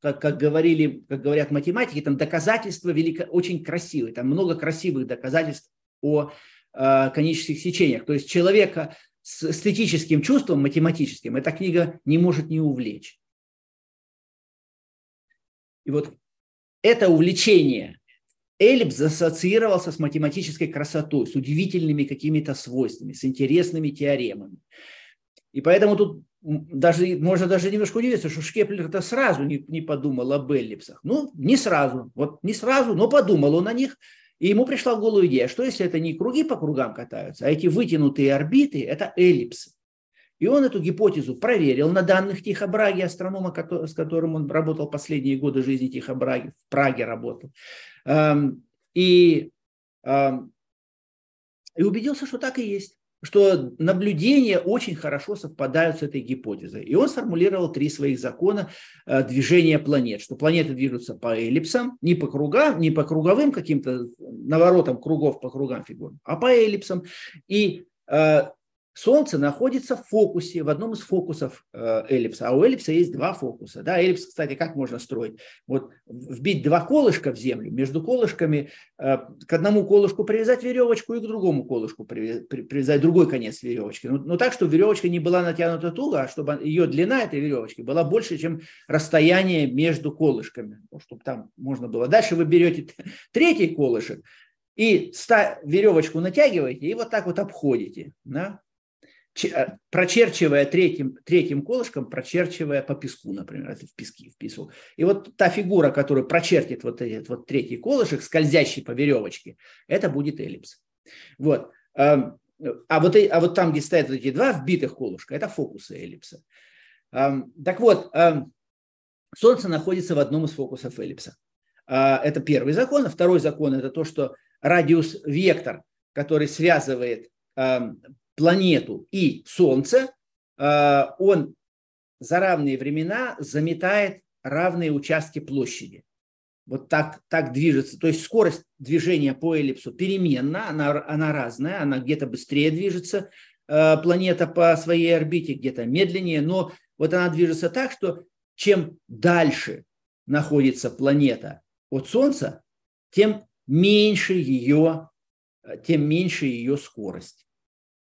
как, как, говорили, как говорят математики, там доказательства велико, очень красивые, там много красивых доказательств о э, конических сечениях. То есть человека с эстетическим чувством математическим эта книга не может не увлечь. И вот это увлечение Эллипс ассоциировался с математической красотой, с удивительными какими-то свойствами, с интересными теоремами. И поэтому тут даже, можно даже немножко удивиться, что Шкеплер-то сразу не, не подумал об эллипсах. Ну, не сразу, вот не сразу, но подумал он о них, и ему пришла в голову идея, что если это не круги по кругам катаются, а эти вытянутые орбиты – это эллипсы. И он эту гипотезу проверил на данных Тихо Браги, астронома, с которым он работал последние годы жизни Тихо Браги, в Праге работал. Эм, и, эм, и убедился, что так и есть что наблюдения очень хорошо совпадают с этой гипотезой. И он сформулировал три своих закона э, движения планет, что планеты движутся по эллипсам, не по кругам, не по круговым каким-то наворотам кругов по кругам фигур, а по эллипсам. И э, Солнце находится в фокусе, в одном из фокусов э, эллипса. А у эллипса есть два фокуса. Да? Эллипс, кстати, как можно строить? Вот вбить два колышка в землю, между колышками э, к одному колышку привязать веревочку и к другому колышку привязать другой конец веревочки. Но, но так, чтобы веревочка не была натянута туго, а чтобы ее длина этой веревочки была больше, чем расстояние между колышками. Чтобы там можно было. Дальше вы берете третий колышек, и веревочку натягиваете и вот так вот обходите. Да? Э, прочерчивая третьим, третьим колышком, прочерчивая по песку, например, это в песке, в песок. И вот та фигура, которая прочертит вот этот вот третий колышек, скользящий по веревочке, это будет эллипс. Вот. Эм, а вот, а вот там, где стоят эти два вбитых колышка, это фокусы эллипса. Эм, так вот, эм, Солнце находится в одном из фокусов эллипса. Э, это первый закон. А второй закон – это то, что радиус-вектор, который связывает планету и Солнце, э, он за равные времена заметает равные участки площади. Вот так, так движется. То есть скорость движения по эллипсу переменна, она, она разная, она где-то быстрее движется, э, планета по своей орбите, где-то медленнее, но вот она движется так, что чем дальше находится планета от Солнца, тем меньше ее, э, тем меньше ее скорость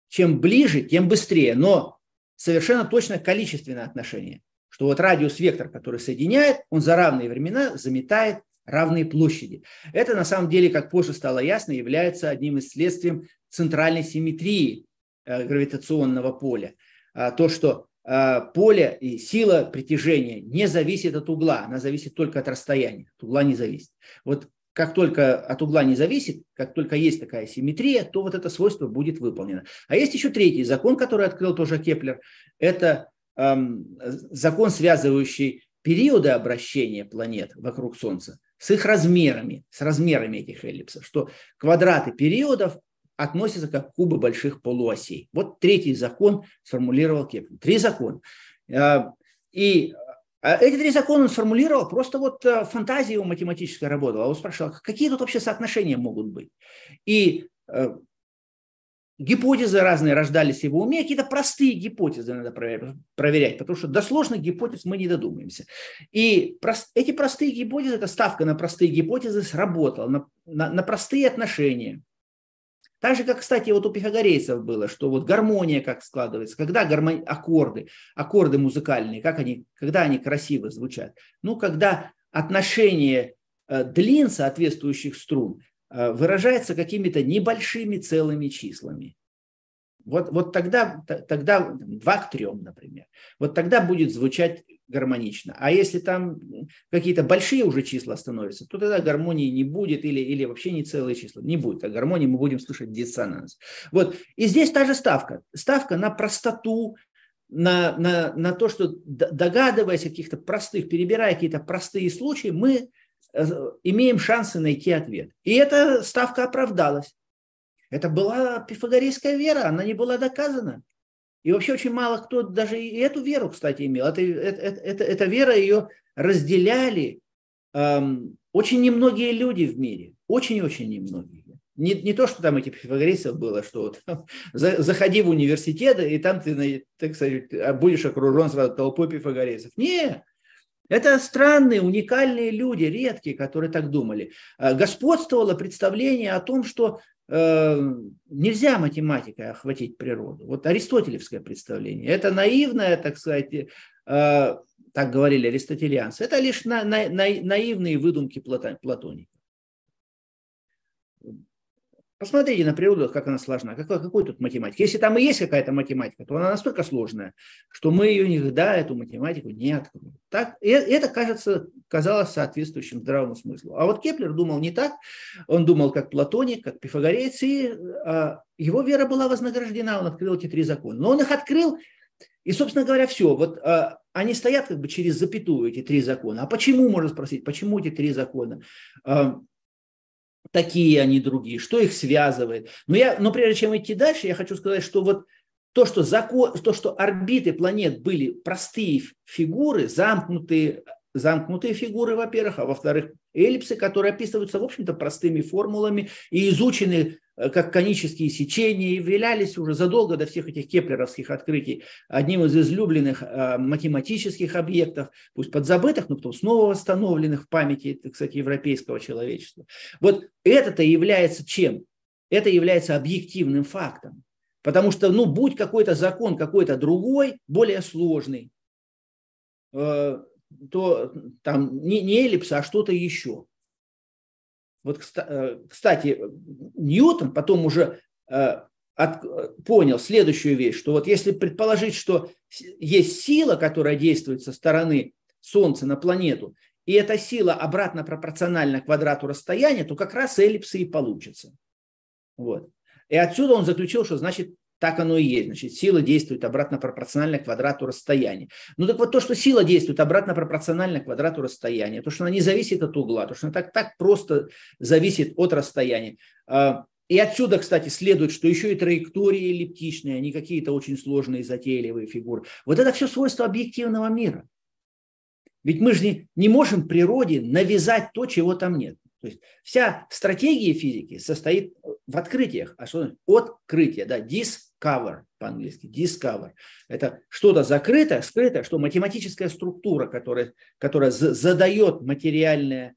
чем ближе, тем быстрее. Но совершенно точно количественное отношение. Что вот радиус-вектор, который соединяет, он за равные времена заметает равные площади. Это на самом деле, как позже стало ясно, является одним из следствий центральной симметрии э, гравитационного поля. А, то, что э, поле и сила притяжения не зависит от угла, она зависит только от расстояния, от угла не зависит. Вот как только от угла не зависит, как только есть такая симметрия, то вот это свойство будет выполнено. А есть еще третий закон, который открыл тоже Кеплер. Это эм, закон, связывающий периоды обращения планет вокруг Солнца с их размерами, с размерами этих эллипсов, что квадраты периодов относятся как кубы больших полуосей. Вот третий закон сформулировал Кеплер. Три закона. А, и эти три закона он сформулировал, просто вот э, фантазия его математическая работала. Он спрашивал, какие тут вообще соотношения могут быть. И э, гипотезы разные рождались в его уме, какие-то простые гипотезы надо проверять, потому что до сложных гипотез мы не додумаемся. И эти простые гипотезы, эта ставка на простые гипотезы сработала, на, на, на простые отношения. Так же, как, кстати, вот у пифагорейцев было, что вот гармония как складывается, когда гармони... аккорды, аккорды музыкальные, как они, когда они красиво звучат. Ну, когда отношение э, длин соответствующих струн Э, выражается какими-то небольшими целыми числами. Вот, вот тогда, тогда 2 к 3, например. Вот тогда будет звучать гармонично. А если там какие-то большие уже числа становятся, то тогда гармонии не будет или, или вообще не целые числа. Не будет. А гармонии мы будем слышать диссонанс. Вот. И здесь та же ставка. Ставка на простоту, на, на, на то, что догадываясь о каких-то простых, перебирая какие-то простые случаи, мы Э, имеем шансы найти ответ. И эта ставка оправдалась. Это была пифагорейская вера, она не была доказана. И вообще очень мало кто даже и эту веру, кстати, имел. Это, это, это, эта вера ее разделяли эм, очень немногие люди в мире. Очень-очень немногие. Не, не то, что там этих пифагорейцев было, что вот, заходи в университет, и там ты, так сказать, будешь окружен сразу толпой пифагорейцев. Нет, это странные, уникальные люди, редкие, которые так думали. Э, господствовало представление о том, что нельзя математикой охватить природу. Вот аристотелевское представление. Это наивное, так сказать, э, так говорили аристотелианцы, это лишь на, на, на, наивные выдумки платоника. Посмотрите на природу, как она сложна. Какой, какой тут математика? Если там и есть какая-то математика, то она настолько сложная, что мы ее никогда, эту математику, не откроем. Так, и это, кажется, казалось соответствующим здравому смыслу. А вот Кеплер думал не так. Он думал как платоник, как пифагореец, и а, его вера была вознаграждена. Он открыл эти три закона. Но он их открыл, и, собственно говоря, все. Вот а, они стоят как бы через запятую, эти три закона. А почему, можно спросить, почему эти три закона? А, такие они другие, что их связывает. Но, я, но прежде чем идти дальше, я хочу сказать, что вот то, что, закон, то, что орбиты планет были простые фигуры, замкнутые, замкнутые фигуры, во-первых, а во-вторых, эллипсы, которые описываются, в общем-то, простыми формулами и изучены как конические сечения, являлись уже задолго до всех этих кеплеровских открытий одним из излюбленных э, математических объектов, пусть подзабытых, но потом снова восстановленных в памяти, кстати, европейского человечества. Вот это-то является чем? Это является объективным фактом. Потому что, ну, будь какой-то закон какой-то другой, более сложный, э, то там не, не эллипс, а что-то еще. Вот, э, кстати, Ньютон потом уже э, понял следующую вещь, что вот если предположить, что есть сила, которая действует со стороны Солнца на планету, и эта сила обратно пропорциональна квадрату расстояния, то как раз эллипсы и получится. Вот. И отсюда он заключил, что значит так оно и есть. Значит, сила действует обратно пропорционально квадрату расстояния. Ну так вот то, что сила действует обратно пропорционально квадрату расстояния, то, что она не зависит от угла, то, что она так, так просто зависит от расстояния. А, и отсюда, кстати, следует, что еще и траектории эллиптичные, они какие-то очень сложные, затейливые фигуры. Вот это все свойства объективного мира. Ведь мы же не, не можем природе навязать то, чего там нет. То есть вся стратегия физики состоит в открытиях. А что открытие, да, discover по-английски, discover. Это что-то закрытое, скрытое, что математическая структура, которая, которая задает материальные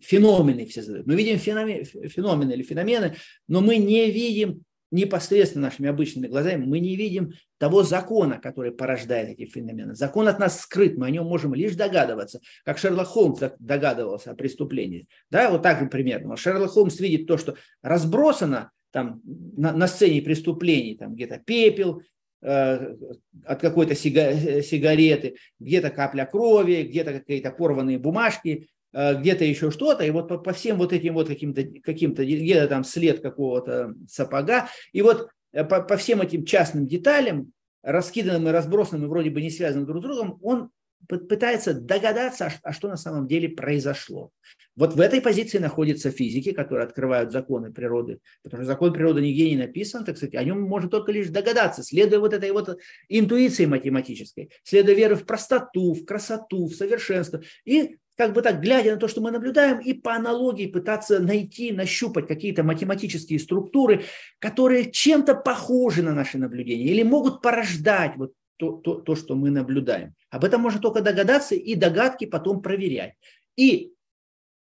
феномены все задают. Мы видим феномен, феномены или феномены, но мы не видим непосредственно нашими обычными глазами, мы не видим того закона, который порождает эти феномены. Закон от нас скрыт, мы о нем можем лишь догадываться, как Шерлок Холмс догадывался о преступлении. Да, вот так же примерно. Шерлок Холмс видит то, что разбросано там на, на сцене преступлений, там где-то пепел, э, от какой-то сигареты, где-то капля крови, где-то какие-то порванные бумажки, Э, где-то еще что-то, и вот по, по всем вот этим вот каким-то, каким-то где-то там след какого-то сапога, и вот э, по, по всем этим частным деталям, раскиданным и разбросанным, и вроде бы не связанным друг с другом, он пытается догадаться, а что на самом деле произошло. Вот в этой позиции находятся физики, которые открывают законы природы, потому что закон природы нигде не написан, так сказать, о нем можно только лишь догадаться, следуя вот этой вот интуиции математической, следуя веры в простоту, в красоту, в совершенство. И как бы так, глядя на то, что мы наблюдаем, и по аналогии пытаться найти, нащупать какие-то математические структуры, которые чем-то похожи на наши наблюдения или могут порождать вот то, то, то, что мы наблюдаем. Об этом можно только догадаться и догадки потом проверять. И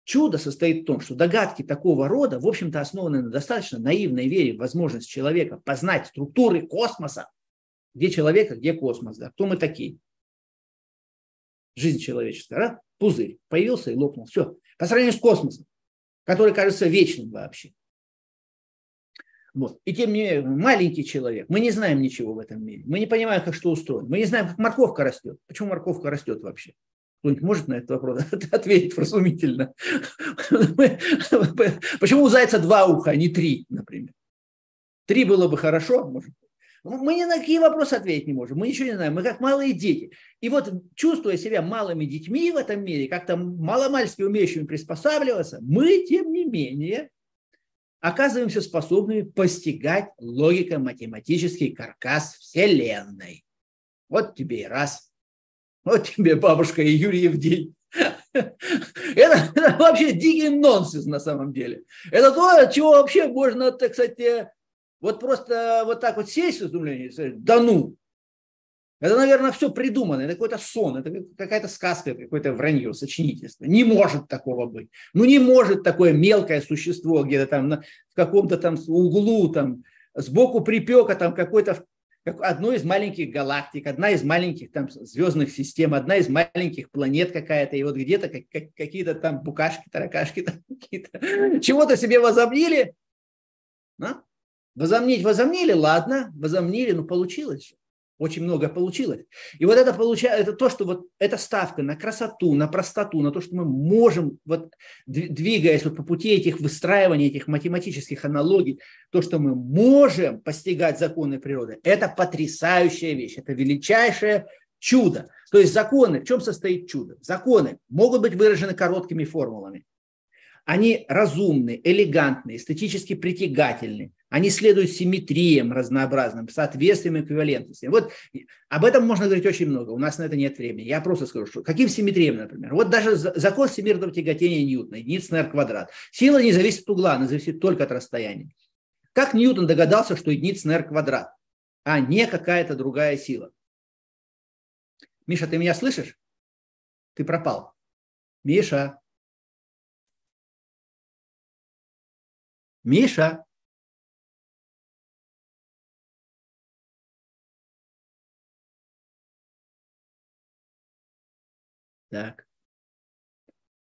чудо состоит в том, что догадки такого рода, в общем-то, основаны на достаточно наивной вере в возможность человека познать структуры космоса. Где человек, где космос, да? Кто мы такие? Жизнь человеческая, да? Пузырь. Появился и лопнул. Все. По сравнению с космосом, который кажется вечным вообще. Вот. И тем не менее, маленький человек, мы не знаем ничего в этом мире. Мы не понимаем, как что устроено. Мы не знаем, как морковка растет. Почему морковка растет вообще? Кто-нибудь может на этот вопрос ответить вразумительно? Почему у зайца два уха, а не три, например? Три было бы хорошо, может мы ни на какие вопросы ответить не можем, мы ничего не знаем, мы как малые дети. И вот чувствуя себя малыми детьми в этом мире, как-то маломальски умеющими приспосабливаться, мы, тем не менее, оказываемся способными постигать логико-математический каркас Вселенной. Вот тебе и раз. Вот тебе бабушка и Юрьев день. Это, это вообще дикий нонсенс на самом деле. Это то, чего вообще можно, так сказать, э, вот просто вот так вот сесть в изумлении и сказать, да ну, это, наверное, все придумано, это какой-то сон, это какая-то сказка, какое-то вранье, сочинительство. Не может такого быть. Ну не может такое мелкое существо где-то там на, в каком-то там углу, там сбоку припека там какой-то как одно из маленьких галактик, одна из маленьких там звездных систем, одна из маленьких планет какая-то, и вот где-то как, как, какие-то там букашки, таракашки, там какие-то, чего-то себе возомнили. А? Возомнить возомнили, ладно, возомнили, но получилось очень много получилось. И вот это получается, это то, что вот эта ставка на красоту, на простоту, на то, что мы можем, вот двигаясь вот по пути этих выстраиваний, этих математических аналогий, то, что мы можем постигать законы природы, это потрясающая вещь, это величайшее чудо. То есть законы, в чем состоит чудо? Законы могут быть выражены короткими формулами. Они разумны, элегантны, эстетически притягательны, они следуют симметриям разнообразным, соответствием эквивалентности. Вот об этом можно говорить очень много, у нас на это нет времени. Я просто скажу, что каким симметриям, например. Вот даже закон всемирного тяготения Ньютона, единица на r квадрат. Сила не зависит от угла, она зависит только от расстояния. Как Ньютон догадался, что единица на r квадрат, а не какая-то другая сила? Миша, ты меня слышишь? Ты пропал. Миша. Миша. Так.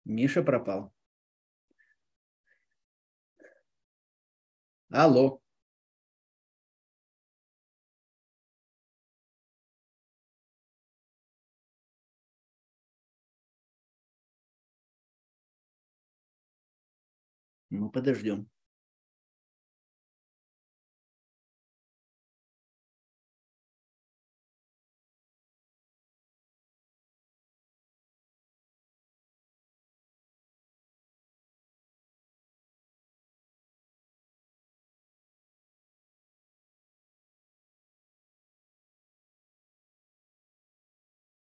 Миша пропал. Алло. Мы подождем.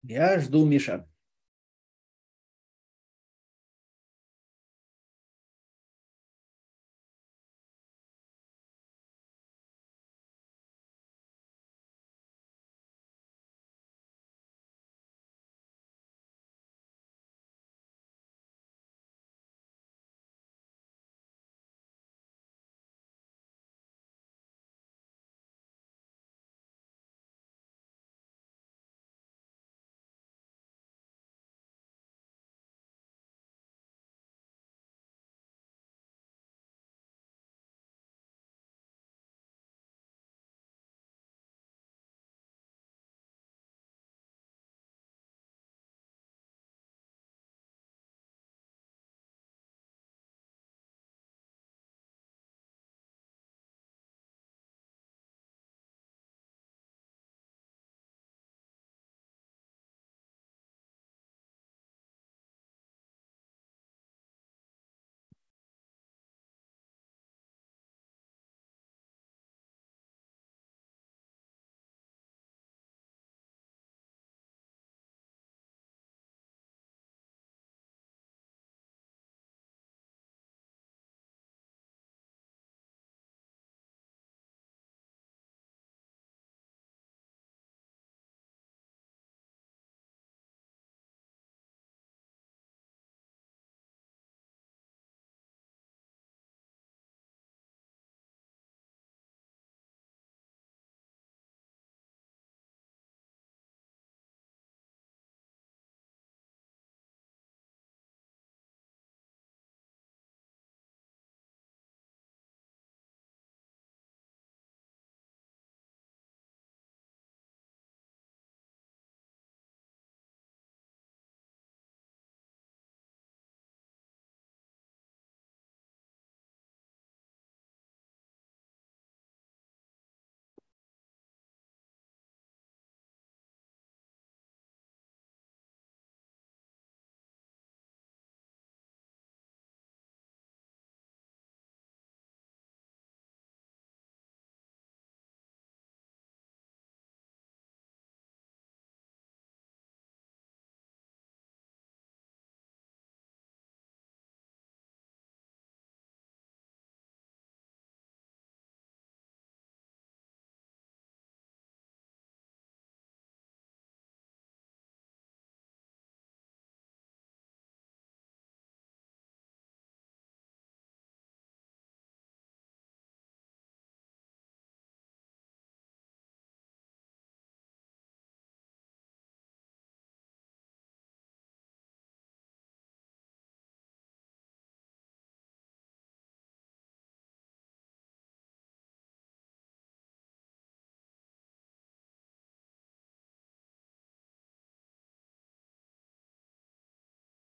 Я жду Миша.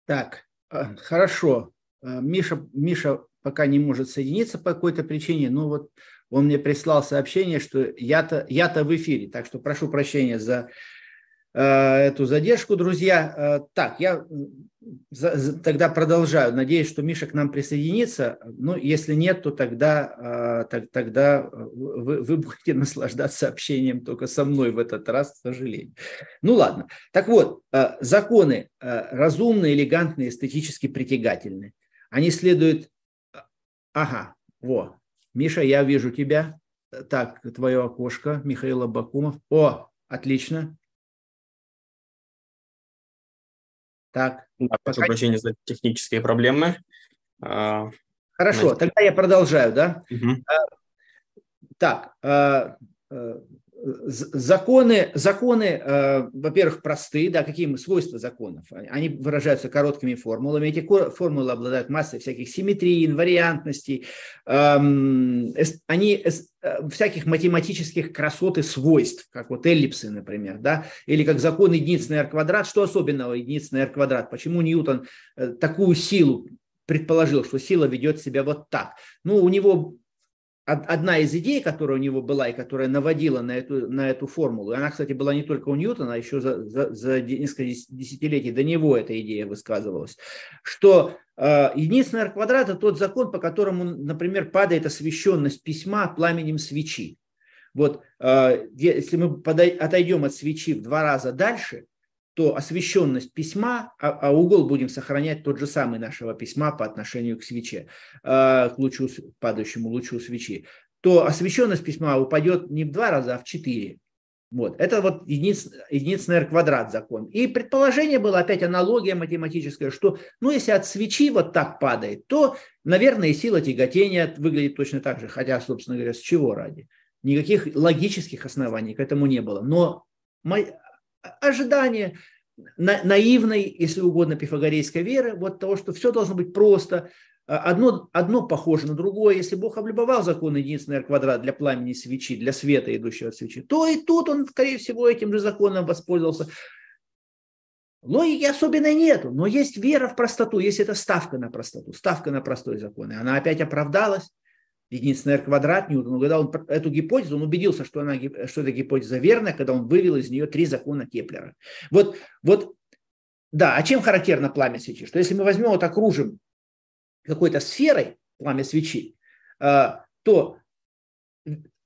Так, а, хорошо. А, Миша, Миша пока не может соединиться по какой-то причине, но вот он мне прислал сообщение, что я-то я в эфире, так что прошу прощения за э, эту задержку, друзья. Э, так, я тогда продолжаю. Надеюсь, что Миша к нам присоединится. Ну, если нет, то тогда, э, тогда вы, вы будете наслаждаться общением только со мной в этот раз, к сожалению. Ну ладно. Так вот, э, законы э, разумные, элегантные, эстетически притягательные. Они следуют... Ага, во, Миша, я вижу тебя. Так, твое окошко, Михаил Абакумов. О, отлично. Так. Да, прошу пока... прощения за технические проблемы. А, Хорошо, Значит... тогда я продолжаю, да? Угу. Так, а, законы, законы э, во-первых, простые, да, какие свойства законов? Они выражаются короткими формулами. Эти формулы обладают массой всяких симметрий, инвариантностей, эм, они э, всяких математических красот и свойств, как вот эллипсы, например, да, или как закон единиц на r квадрат. Что особенного единиц на r квадрат? Почему Ньютон э, такую силу предположил, что сила ведет себя вот так? Ну, у него одна из идей, которая у него была и которая наводила на эту, на эту формулу, она, кстати, была не только у Ньютона, а еще за, за, за несколько десятилетий до него эта идея высказывалась, что э, единственный квадрат – это тот закон, по которому, например, падает освещенность письма пламенем свечи. Вот э, если мы отойдем от свечи в два раза дальше, то освещенность письма, а, а угол будем сохранять тот же самый нашего письма по отношению к свече, э, к лучу, падающему лучу свечи, то освещенность письма упадет не в два раза, а в четыре. Вот. Это вот единиц, единицный r квадрат закон. И предположение было опять аналогия математическая, что ну, если от свечи вот так падает, то, наверное, и сила тяготения выглядит точно так же. Хотя, собственно говоря, с чего ради? Никаких логических оснований к этому не было. Но ожидание на, наивной, если угодно, пифагорейской веры, вот того, что все должно быть просто, а, одно, одно похоже на другое. Если Бог облюбовал закон единственный квадрат для пламени свечи, для света, идущего от свечи, то и тут он, скорее всего, этим же законом воспользовался. Логики особенной нету, но есть вера в простоту, есть эта ставка на простоту, ставка на простой закон. И она опять оправдалась единица r квадрат Ньютона. Когда он эту гипотезу, он убедился, что, она, что эта гипотеза верная, когда он вывел из нее три закона Кеплера. Вот, вот да, а чем характерно пламя свечи? Что если мы возьмем вот окружим какой-то сферой пламя свечи, э, то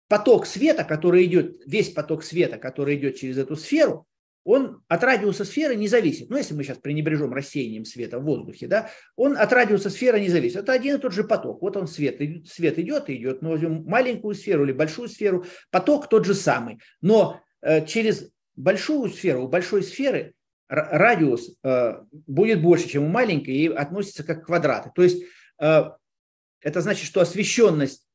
поток света, который идет, весь поток света, который идет через эту сферу, он от радиуса сферы не зависит. Ну, если мы сейчас пренебрежем рассеянием света в воздухе, да, он от радиуса сферы не зависит. Это один и тот же поток. Вот он свет, свет идет и идет. Мы возьмем маленькую сферу или большую сферу, поток тот же самый. Но э, через большую сферу, у большой сферы радиус э, будет больше, чем у маленькой, и относится как квадраты. То есть э, это значит, что освещенность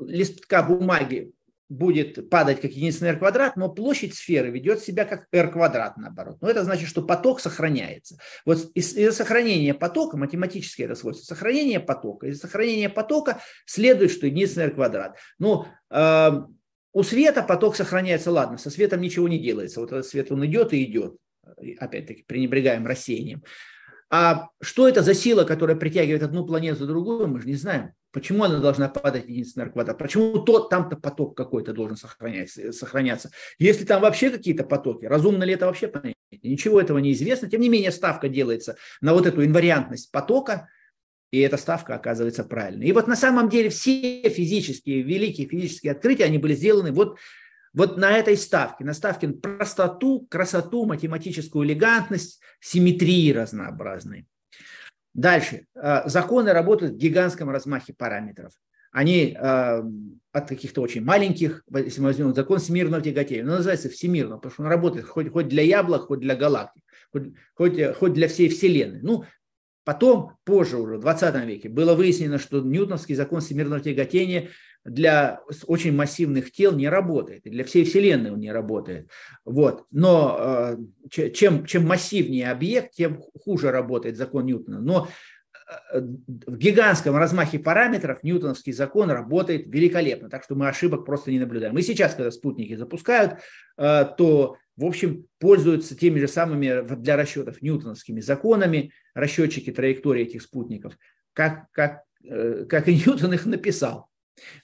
листка бумаги будет падать как единственный r квадрат, но площадь сферы ведет себя как r квадрат наоборот. Но это значит, что поток сохраняется. Вот из, из сохранения потока, математически это свойство, сохранение потока, из сохранения потока следует, что единственный r квадрат. Но э, у света поток сохраняется, ладно, со светом ничего не делается. Вот этот свет, он идет и идет. Опять-таки, пренебрегаем рассеянием. А что это за сила, которая притягивает одну планету за другую, мы же не знаем. Почему она должна падать единственный квадрат? Почему тот, там-то поток какой-то должен сохраняться, сохраняться? Если там вообще какие-то потоки, разумно ли это вообще понять? Ничего этого не известно. Тем не менее, ставка делается на вот эту инвариантность потока, и эта ставка оказывается правильной. И вот на самом деле все физические, великие физические открытия, они были сделаны вот, вот на этой ставке, на ставке на простоту, красоту, математическую элегантность, симметрии разнообразной. Дальше. Э, законы работают в гигантском размахе параметров. Они э, от каких-то очень маленьких, если мы возьмем закон всемирного тяготения, он называется всемирным, потому что он работает хоть, хоть для яблок, хоть для галактик, хоть, хоть, хоть для всей Вселенной. Ну, потом, позже уже, в 20 веке, было выяснено, что ньютоновский закон всемирного тяготения – для очень массивных тел не работает, для всей Вселенной он не работает. Вот. Но э, чем, чем массивнее объект, тем хуже работает закон Ньютона. Но в гигантском размахе параметров ньютоновский закон работает великолепно, так что мы ошибок просто не наблюдаем. И сейчас, когда спутники запускают, то, в общем, пользуются теми же самыми для расчетов ньютоновскими законами расчетчики траектории этих спутников, как, как, как и Ньютон их написал.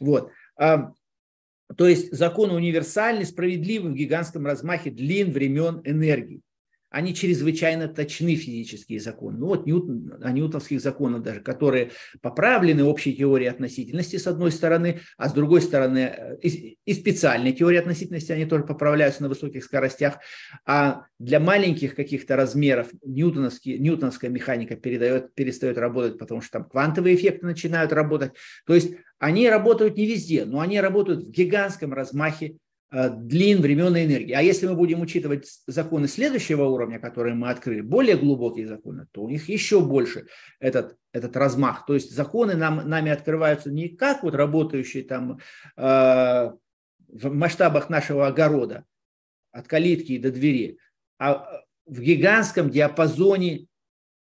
Вот. То есть закон универсальный, справедливый в гигантском размахе длин, времен, энергии они чрезвычайно точны физические законы. Ну вот Ньютон, о ньютонских законах даже, которые поправлены общей теорией относительности с одной стороны, а с другой стороны э, и, и специальной теорией относительности, они тоже поправляются на высоких скоростях. А для маленьких каких-то размеров ньютоновская механика передает, перестает работать, потому что там квантовые эффекты начинают работать. То есть они работают не везде, но они работают в гигантском размахе длин, времен и энергии. А если мы будем учитывать законы следующего уровня, которые мы открыли, более глубокие законы, то у них еще больше этот, этот размах. То есть законы нам, нами открываются не как вот работающие там э, в масштабах нашего огорода, от калитки до двери, а в гигантском диапазоне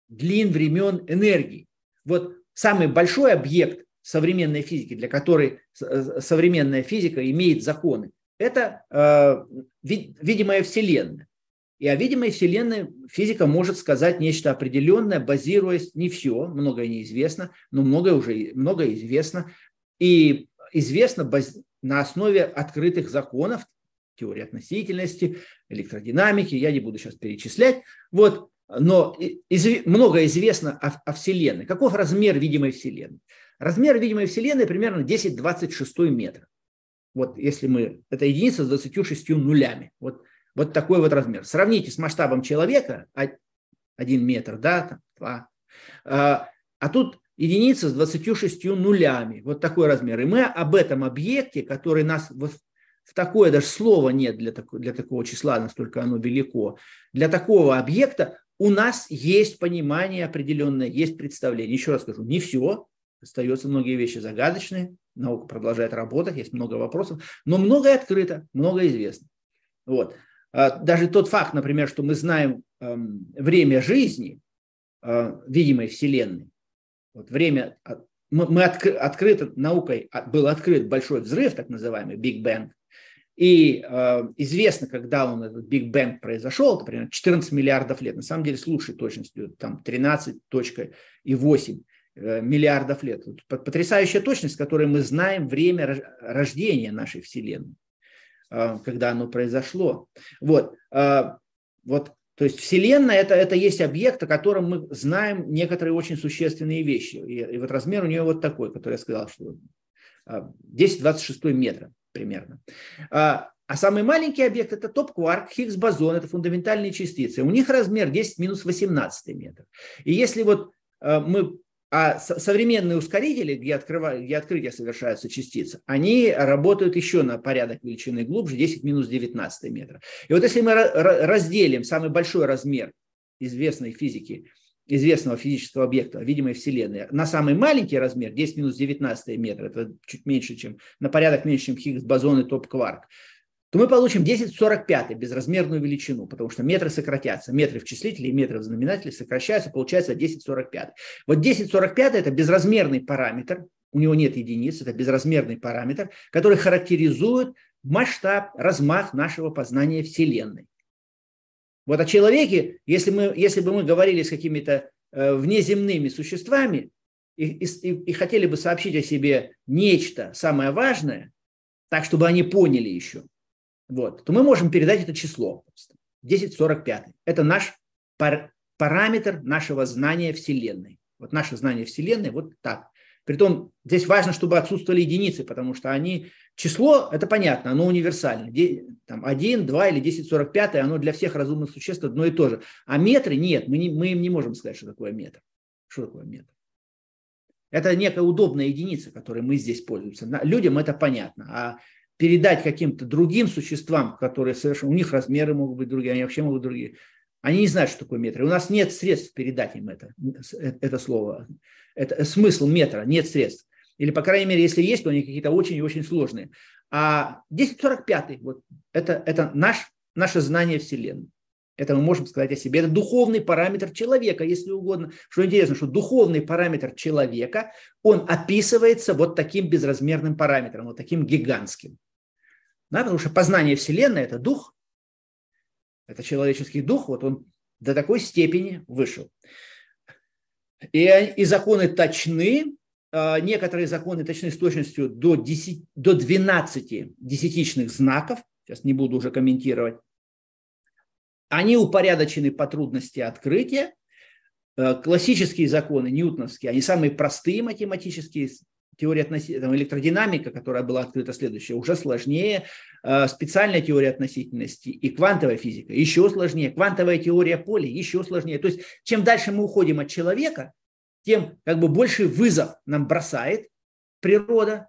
длин, времен, энергии. Вот самый большой объект современной физики, для которой э, современная физика имеет законы, это э, видимая Вселенная. И о видимой Вселенной физика может сказать нечто определенное, базируясь не все, многое неизвестно, но многое уже многое известно. И известно баз, на основе открытых законов, теории относительности, электродинамики, я не буду сейчас перечислять. Вот, но из, много известно о, о Вселенной. Каков размер видимой Вселенной? Размер видимой Вселенной примерно 10-26 метра. Вот если мы, это единица с 26 нулями. Вот, вот такой вот размер. Сравните с масштабом человека, один метр, да, там, два. А, а тут единица с 26 нулями. Вот такой размер. И мы об этом объекте, который нас вот в такое даже слова нет для, такого, для такого числа, настолько оно велико. Для такого объекта у нас есть понимание определенное, есть представление. Еще раз скажу, не все, остаются многие вещи загадочные, наука продолжает работать, есть много вопросов, но многое открыто, многое известно. Вот. А даже тот факт, например, что мы знаем эм, время жизни э, видимой Вселенной, вот время, мы, мы откры, открыто наукой, а, был открыт большой взрыв, так называемый Big Bang, и э, известно, когда он, этот Big Bang произошел, это примерно 14 миллиардов лет, на самом деле с лучшей точностью, там 13.8 Э, миллиардов лет. Потрясающая точность, с которой мы знаем время рождения нашей Вселенной, э, когда оно произошло. Вот, э, вот то есть Вселенная это, это есть объект, о котором мы знаем некоторые очень существенные вещи. И, и вот размер у нее вот такой, который я сказал, что 10-26 метра примерно. А, самый маленький объект это топ-кварк, Хиггс-бозон, это фундаментальные частицы. У них размер 10 минус 18 метр. И если вот мы а современные ускорители, где, открывают, где открытия совершаются частицы, они работают еще на порядок величины глубже, 10 минус 19 метра. И вот если мы разделим самый большой размер известной физики, известного физического объекта, видимой Вселенной, на самый маленький размер, 10 минус 19 метра, это чуть меньше, чем на порядок меньше, чем Хиггс, бозон и топ-кварк, то мы получим 10 в 45 безразмерную величину, потому что метры сократятся. Метры в числителе и метры в знаменателе сокращаются, получается 10 в 45. Вот 10 в 45 это безразмерный параметр, у него нет единиц, это безразмерный параметр, который характеризует масштаб, размах нашего познания Вселенной. Вот о человеке, если, мы, если бы мы говорили с какими-то э, внеземными существами и, и, и хотели бы сообщить о себе нечто самое важное, так, чтобы они поняли еще, вот, то мы можем передать это число. 1045. Это наш пар, параметр нашего знания Вселенной. Вот наше знание Вселенной вот так. Притом здесь важно, чтобы отсутствовали единицы, потому что они... Число, это понятно, оно универсально. Там 1, 2 или 1045, оно для всех разумных существ одно и то же. А метры нет, мы, не, мы им не можем сказать, что такое метр. Что такое метр? Это некая удобная единица, которой мы здесь пользуемся. Людям это понятно. А передать каким-то другим существам, которые совершенно, у них размеры могут быть другие, они вообще могут другие. Они не знают, что такое метр. У нас нет средств передать им это, это слово. Это смысл метра, нет средств. Или, по крайней мере, если есть, то они какие-то очень и очень сложные. А 1045, вот, это, это наш, наше знание Вселенной. Это мы можем сказать о себе. Это духовный параметр человека, если угодно. Что интересно, что духовный параметр человека, он описывается вот таким безразмерным параметром, вот таким гигантским. Да, потому что познание Вселенной – это дух, это человеческий дух, вот он до такой степени вышел. И, и законы точны, а, некоторые законы точны с точностью до, 10, до 12 десятичных знаков, сейчас не буду уже комментировать, они упорядочены по трудности открытия. Э, классические законы ньютоновские, они самые простые математические, теория относительности, электродинамика, которая была открыта следующая, уже сложнее, э, специальная теория относительности и квантовая физика еще сложнее, квантовая теория поля еще сложнее. То есть чем дальше мы уходим от человека, тем как бы больше вызов нам бросает природа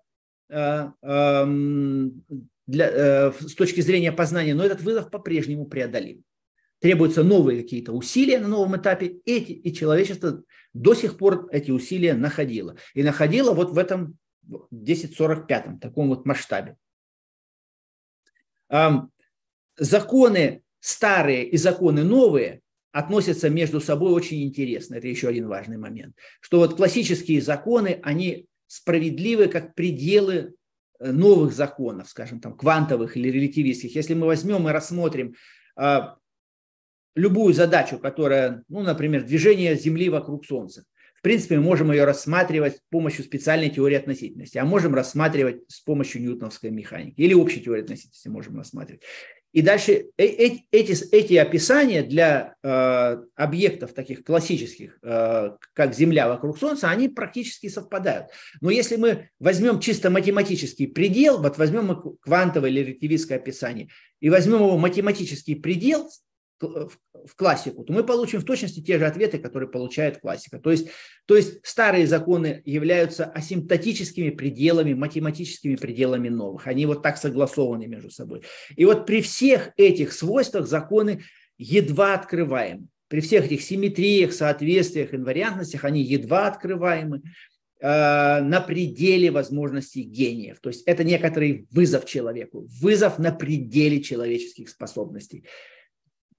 э, эм, для, с точки зрения познания, но этот вызов по-прежнему преодолим требуются новые какие-то усилия на новом этапе, эти, и человечество до сих пор эти усилия находило. И находило вот в этом 1045, таком вот масштабе. Законы старые и законы новые относятся между собой очень интересно. Это еще один важный момент. Что вот классические законы, они справедливы как пределы э, новых законов, скажем, там, квантовых или релятивистских. Если мы возьмем и рассмотрим а, любую задачу, которая, ну, например, движение Земли вокруг Солнца. В принципе, мы можем ее рассматривать с помощью специальной теории относительности, а можем рассматривать с помощью ньютоновской механики или общей теории относительности можем рассматривать. И дальше э, э, эти, эти описания для э, объектов таких классических, э, как Земля вокруг Солнца, они практически совпадают. Но если мы возьмем чисто математический предел, вот возьмем квантовое или релятивистское описание, и возьмем его математический предел, в классику, то мы получим в точности те же ответы, которые получает классика. То есть, то есть старые законы являются асимптотическими пределами, математическими пределами новых. Они вот так согласованы между собой. И вот при всех этих свойствах законы едва открываемы. При всех этих симметриях, соответствиях, инвариантностях они едва открываемы э, на пределе возможностей гениев. То есть это некоторый вызов человеку, вызов на пределе человеческих способностей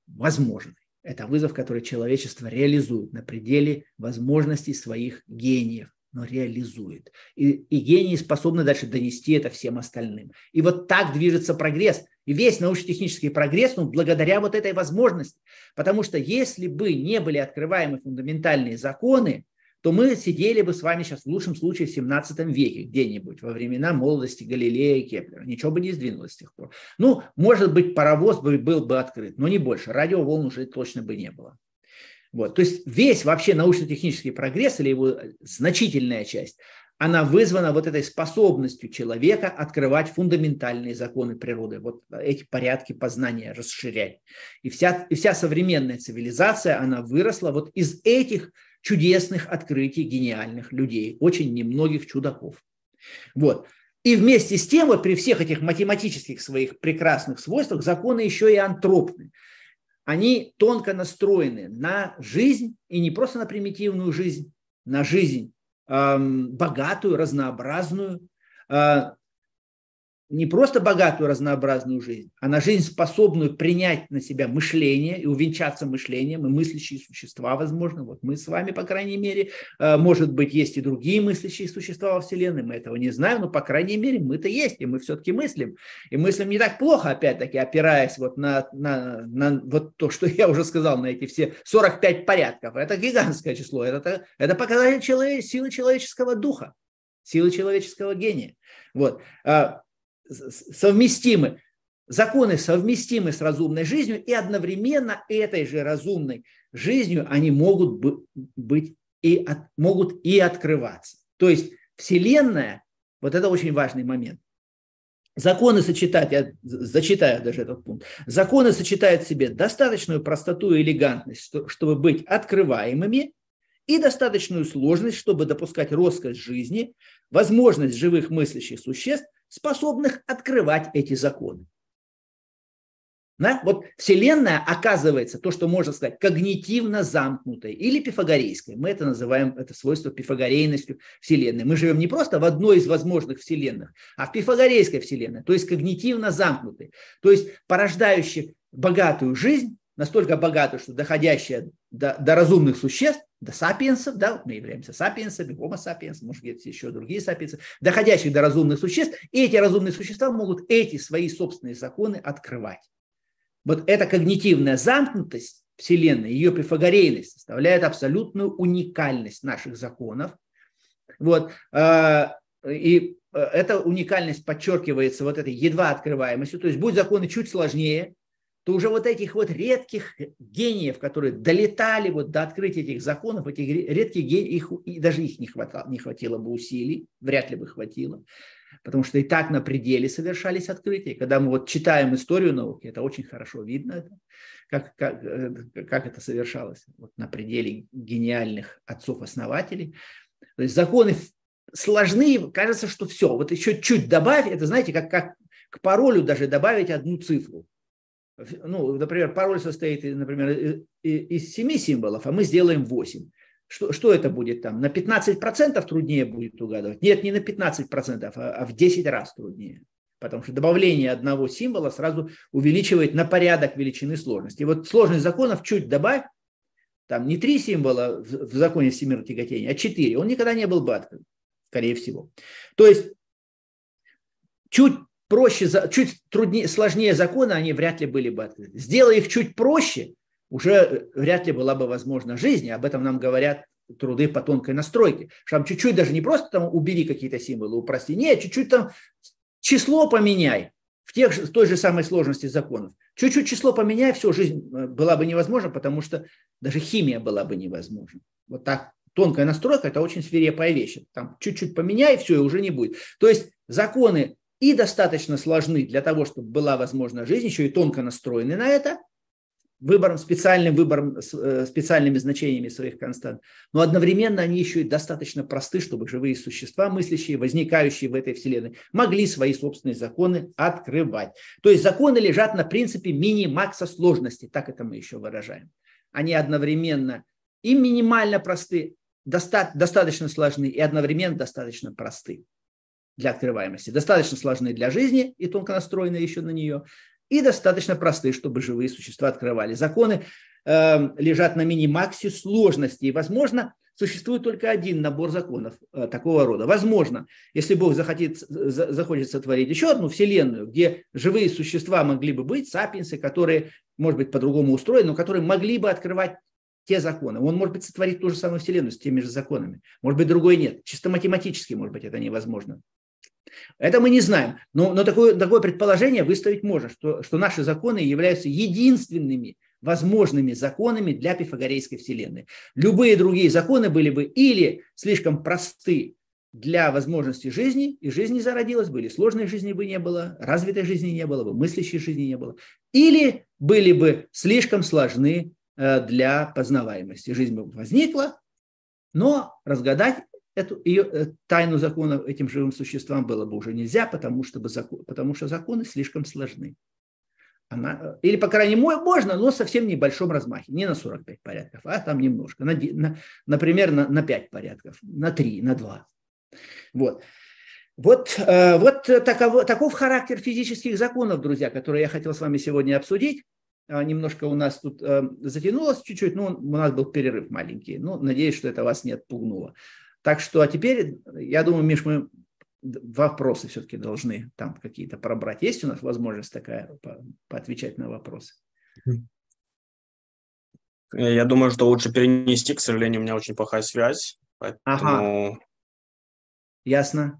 возможный. Это вызов, который человечество реализует на пределе возможностей своих гениев, но реализует. И, и гении способны дальше донести это всем остальным. И вот так движется прогресс. И весь научно-технический прогресс, ну, благодаря вот этой возможности. Потому что если бы не были открываемы фундаментальные законы, то мы сидели бы с вами сейчас в лучшем случае в 17 веке где-нибудь, во времена молодости Галилея и Кеплера. Ничего бы не сдвинулось с тех пор. Ну, может быть, паровоз бы, был бы открыт, но не больше. Радиоволн уже точно бы не было. Вот. То есть весь вообще научно-технический прогресс или его значительная часть, она вызвана вот этой способностью человека открывать фундаментальные законы природы, вот эти порядки познания расширять. И вся, и вся современная цивилизация, она выросла вот из этих чудесных открытий гениальных людей, очень немногих чудаков. Вот. И вместе с тем, вот при всех этих математических своих прекрасных свойствах, законы еще и антропны. Они тонко настроены на жизнь, и не просто на примитивную жизнь, на жизнь эм, богатую, разнообразную, э, не просто богатую разнообразную жизнь, а на жизнь, способную принять на себя мышление и увенчаться мышлением, и мыслящие существа, возможно. Вот мы с вами, по крайней мере, э, может быть, есть и другие мыслящие существа во Вселенной, мы этого не знаем, но, по крайней мере, мы-то есть, и мы все-таки мыслим. И мыслим не так плохо, опять-таки, опираясь вот на, на, на вот то, что я уже сказал, на эти все 45 порядков. Это гигантское число, это, это показатель человек, силы человеческого духа, силы человеческого гения. Вот. Совместимы, законы совместимы с разумной жизнью, и одновременно этой же разумной жизнью они могут быть и от, могут и открываться. То есть Вселенная, вот это очень важный момент. Законы сочетают, я зачитаю даже этот пункт, законы сочетают в себе достаточную простоту и элегантность, чтобы быть открываемыми, и достаточную сложность, чтобы допускать роскошь жизни, возможность живых мыслящих существ способных открывать эти законы. Да? Вот Вселенная оказывается то, что можно сказать, когнитивно замкнутой или пифагорейской. Мы это называем, это свойство пифагорейностью Вселенной. Мы живем не просто в одной из возможных Вселенных, а в пифагорейской Вселенной, то есть когнитивно замкнутой, то есть порождающей богатую жизнь, настолько богатую, что доходящая до, до разумных существ, до сапиенсов, да, мы являемся сапиенсами, homo sapiens, может быть, еще другие сапиенсы, доходящих до разумных существ, и эти разумные существа могут эти свои собственные законы открывать. Вот эта когнитивная замкнутость Вселенной, ее пифагорейность составляет абсолютную уникальность наших законов. Вот. А, и э, эта уникальность подчеркивается вот этой едва открываемостью. То есть будь законы чуть сложнее, то уже вот этих вот редких гениев, которые долетали вот до открытия этих законов, этих редких гениев, их, даже их не хватало, не хватило бы усилий, вряд ли бы хватило, потому что и так на пределе совершались открытия. Когда мы вот читаем историю науки, это очень хорошо видно, как, как, э, как это совершалось вот на пределе гениальных отцов-основателей. То есть законы сложны, кажется, что все. Вот еще чуть добавь, это знаете, как, как к паролю даже добавить одну цифру ну, например, пароль состоит, например, из 7 символов, а мы сделаем 8. Что, что это будет там? На 15% труднее будет угадывать? Нет, не на 15%, а, а в 10 раз труднее. Потому что добавление одного символа сразу увеличивает на порядок величины сложности. И вот сложность законов чуть добавь, там не три символа в, в законе всемирного тяготения, а четыре. Он никогда не был бы открыт, скорее всего. То есть чуть проще, чуть труднее, сложнее законы, они вряд ли были бы открыты. Сделай их чуть проще, уже вряд ли была бы возможна жизнь, об этом нам говорят труды по тонкой настройке. Что там чуть-чуть даже не просто там убери какие-то символы, упрости, нет, чуть-чуть там число поменяй в, тех, в той же самой сложности законов. Чуть-чуть число поменяй, все, жизнь э, была бы невозможна, потому что даже химия была бы невозможна. Вот так тонкая настройка – это очень свирепая вещь. Там чуть-чуть поменяй, все, и уже не будет. То есть законы и достаточно сложны для того, чтобы была возможна жизнь, еще и тонко настроены на это, выбором, специальным выбором, э, специальными значениями своих констант, но одновременно они еще и достаточно просты, чтобы живые существа, мыслящие, возникающие в этой вселенной, могли свои собственные законы открывать. То есть законы лежат на принципе мини-макса сложности, так это мы еще выражаем. Они одновременно и минимально просты, доста- достаточно сложны и одновременно достаточно просты для открываемости, достаточно сложные для жизни и тонко настроенные еще на нее, и достаточно простые, чтобы живые существа открывали. Законы э, лежат на минимаксе сложности, и, возможно, существует только один набор законов э, такого рода. Возможно, если Бог захотит, за, захочет сотворить еще одну вселенную, где живые существа могли бы быть, сапиенсы, которые, может быть, по-другому устроены, но которые могли бы открывать те законы. Он, может быть, сотворит ту же самую вселенную с теми же законами. Может быть, другой нет. Чисто математически, может быть, это невозможно. Это мы не знаем, но, но такое, такое предположение выставить можно, что, что наши законы являются единственными возможными законами для пифагорейской вселенной. Любые другие законы были бы или слишком просты для возможности жизни, и жизни зародилась бы, или сложной жизни бы не было, развитой жизни не было бы, мыслящей жизни не было, или были бы слишком сложны э, для познаваемости. Жизнь бы возникла, но разгадать эту ее, э, тайну закона этим живым существам было бы уже нельзя, потому что, бы закон, потому что законы слишком сложны. Она, э, или, по крайней мере, можно, но совсем небольшом размахе. Не на 45 порядков, а там немножко. На, на, например, на, на 5 порядков, на 3, на 2. Вот. Вот, э, вот таков, таков характер физических законов, друзья, которые я хотел с вами сегодня обсудить. А, немножко у нас тут затянулось чуть-чуть, но у нас был перерыв маленький. Ну, надеюсь, что это вас не отпугнуло. Так что, а теперь, я думаю, Миш, мы вопросы все-таки должны там какие-то пробрать. Есть у нас возможность такая по, поотвечать на вопросы? Я думаю, что лучше перенести. К сожалению, у меня очень плохая связь. Поэтому... Ага. Ясно.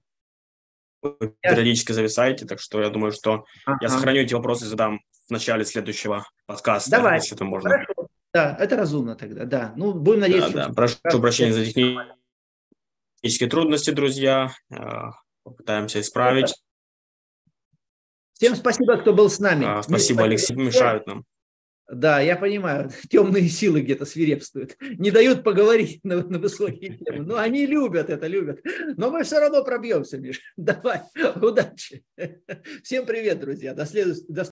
Вы периодически зависаете, так что я думаю, что ага. я сохраню эти вопросы и задам в начале следующего подкаста, Давай. если это можно. Хорошо. Да, это разумно тогда, да. Ну, будем надеяться. Да, да. Прошу прощения за технические технические трудности, друзья. Э, попытаемся исправить. Всем спасибо, кто был с нами. А, спасибо, Алексей, мешают нам. Да, я понимаю, темные силы где-то свирепствуют, не дают поговорить на, на высокие темы. Но они любят это, любят. Но мы все равно пробьемся, Миш. Давай, удачи. Всем привет, друзья. До следующего.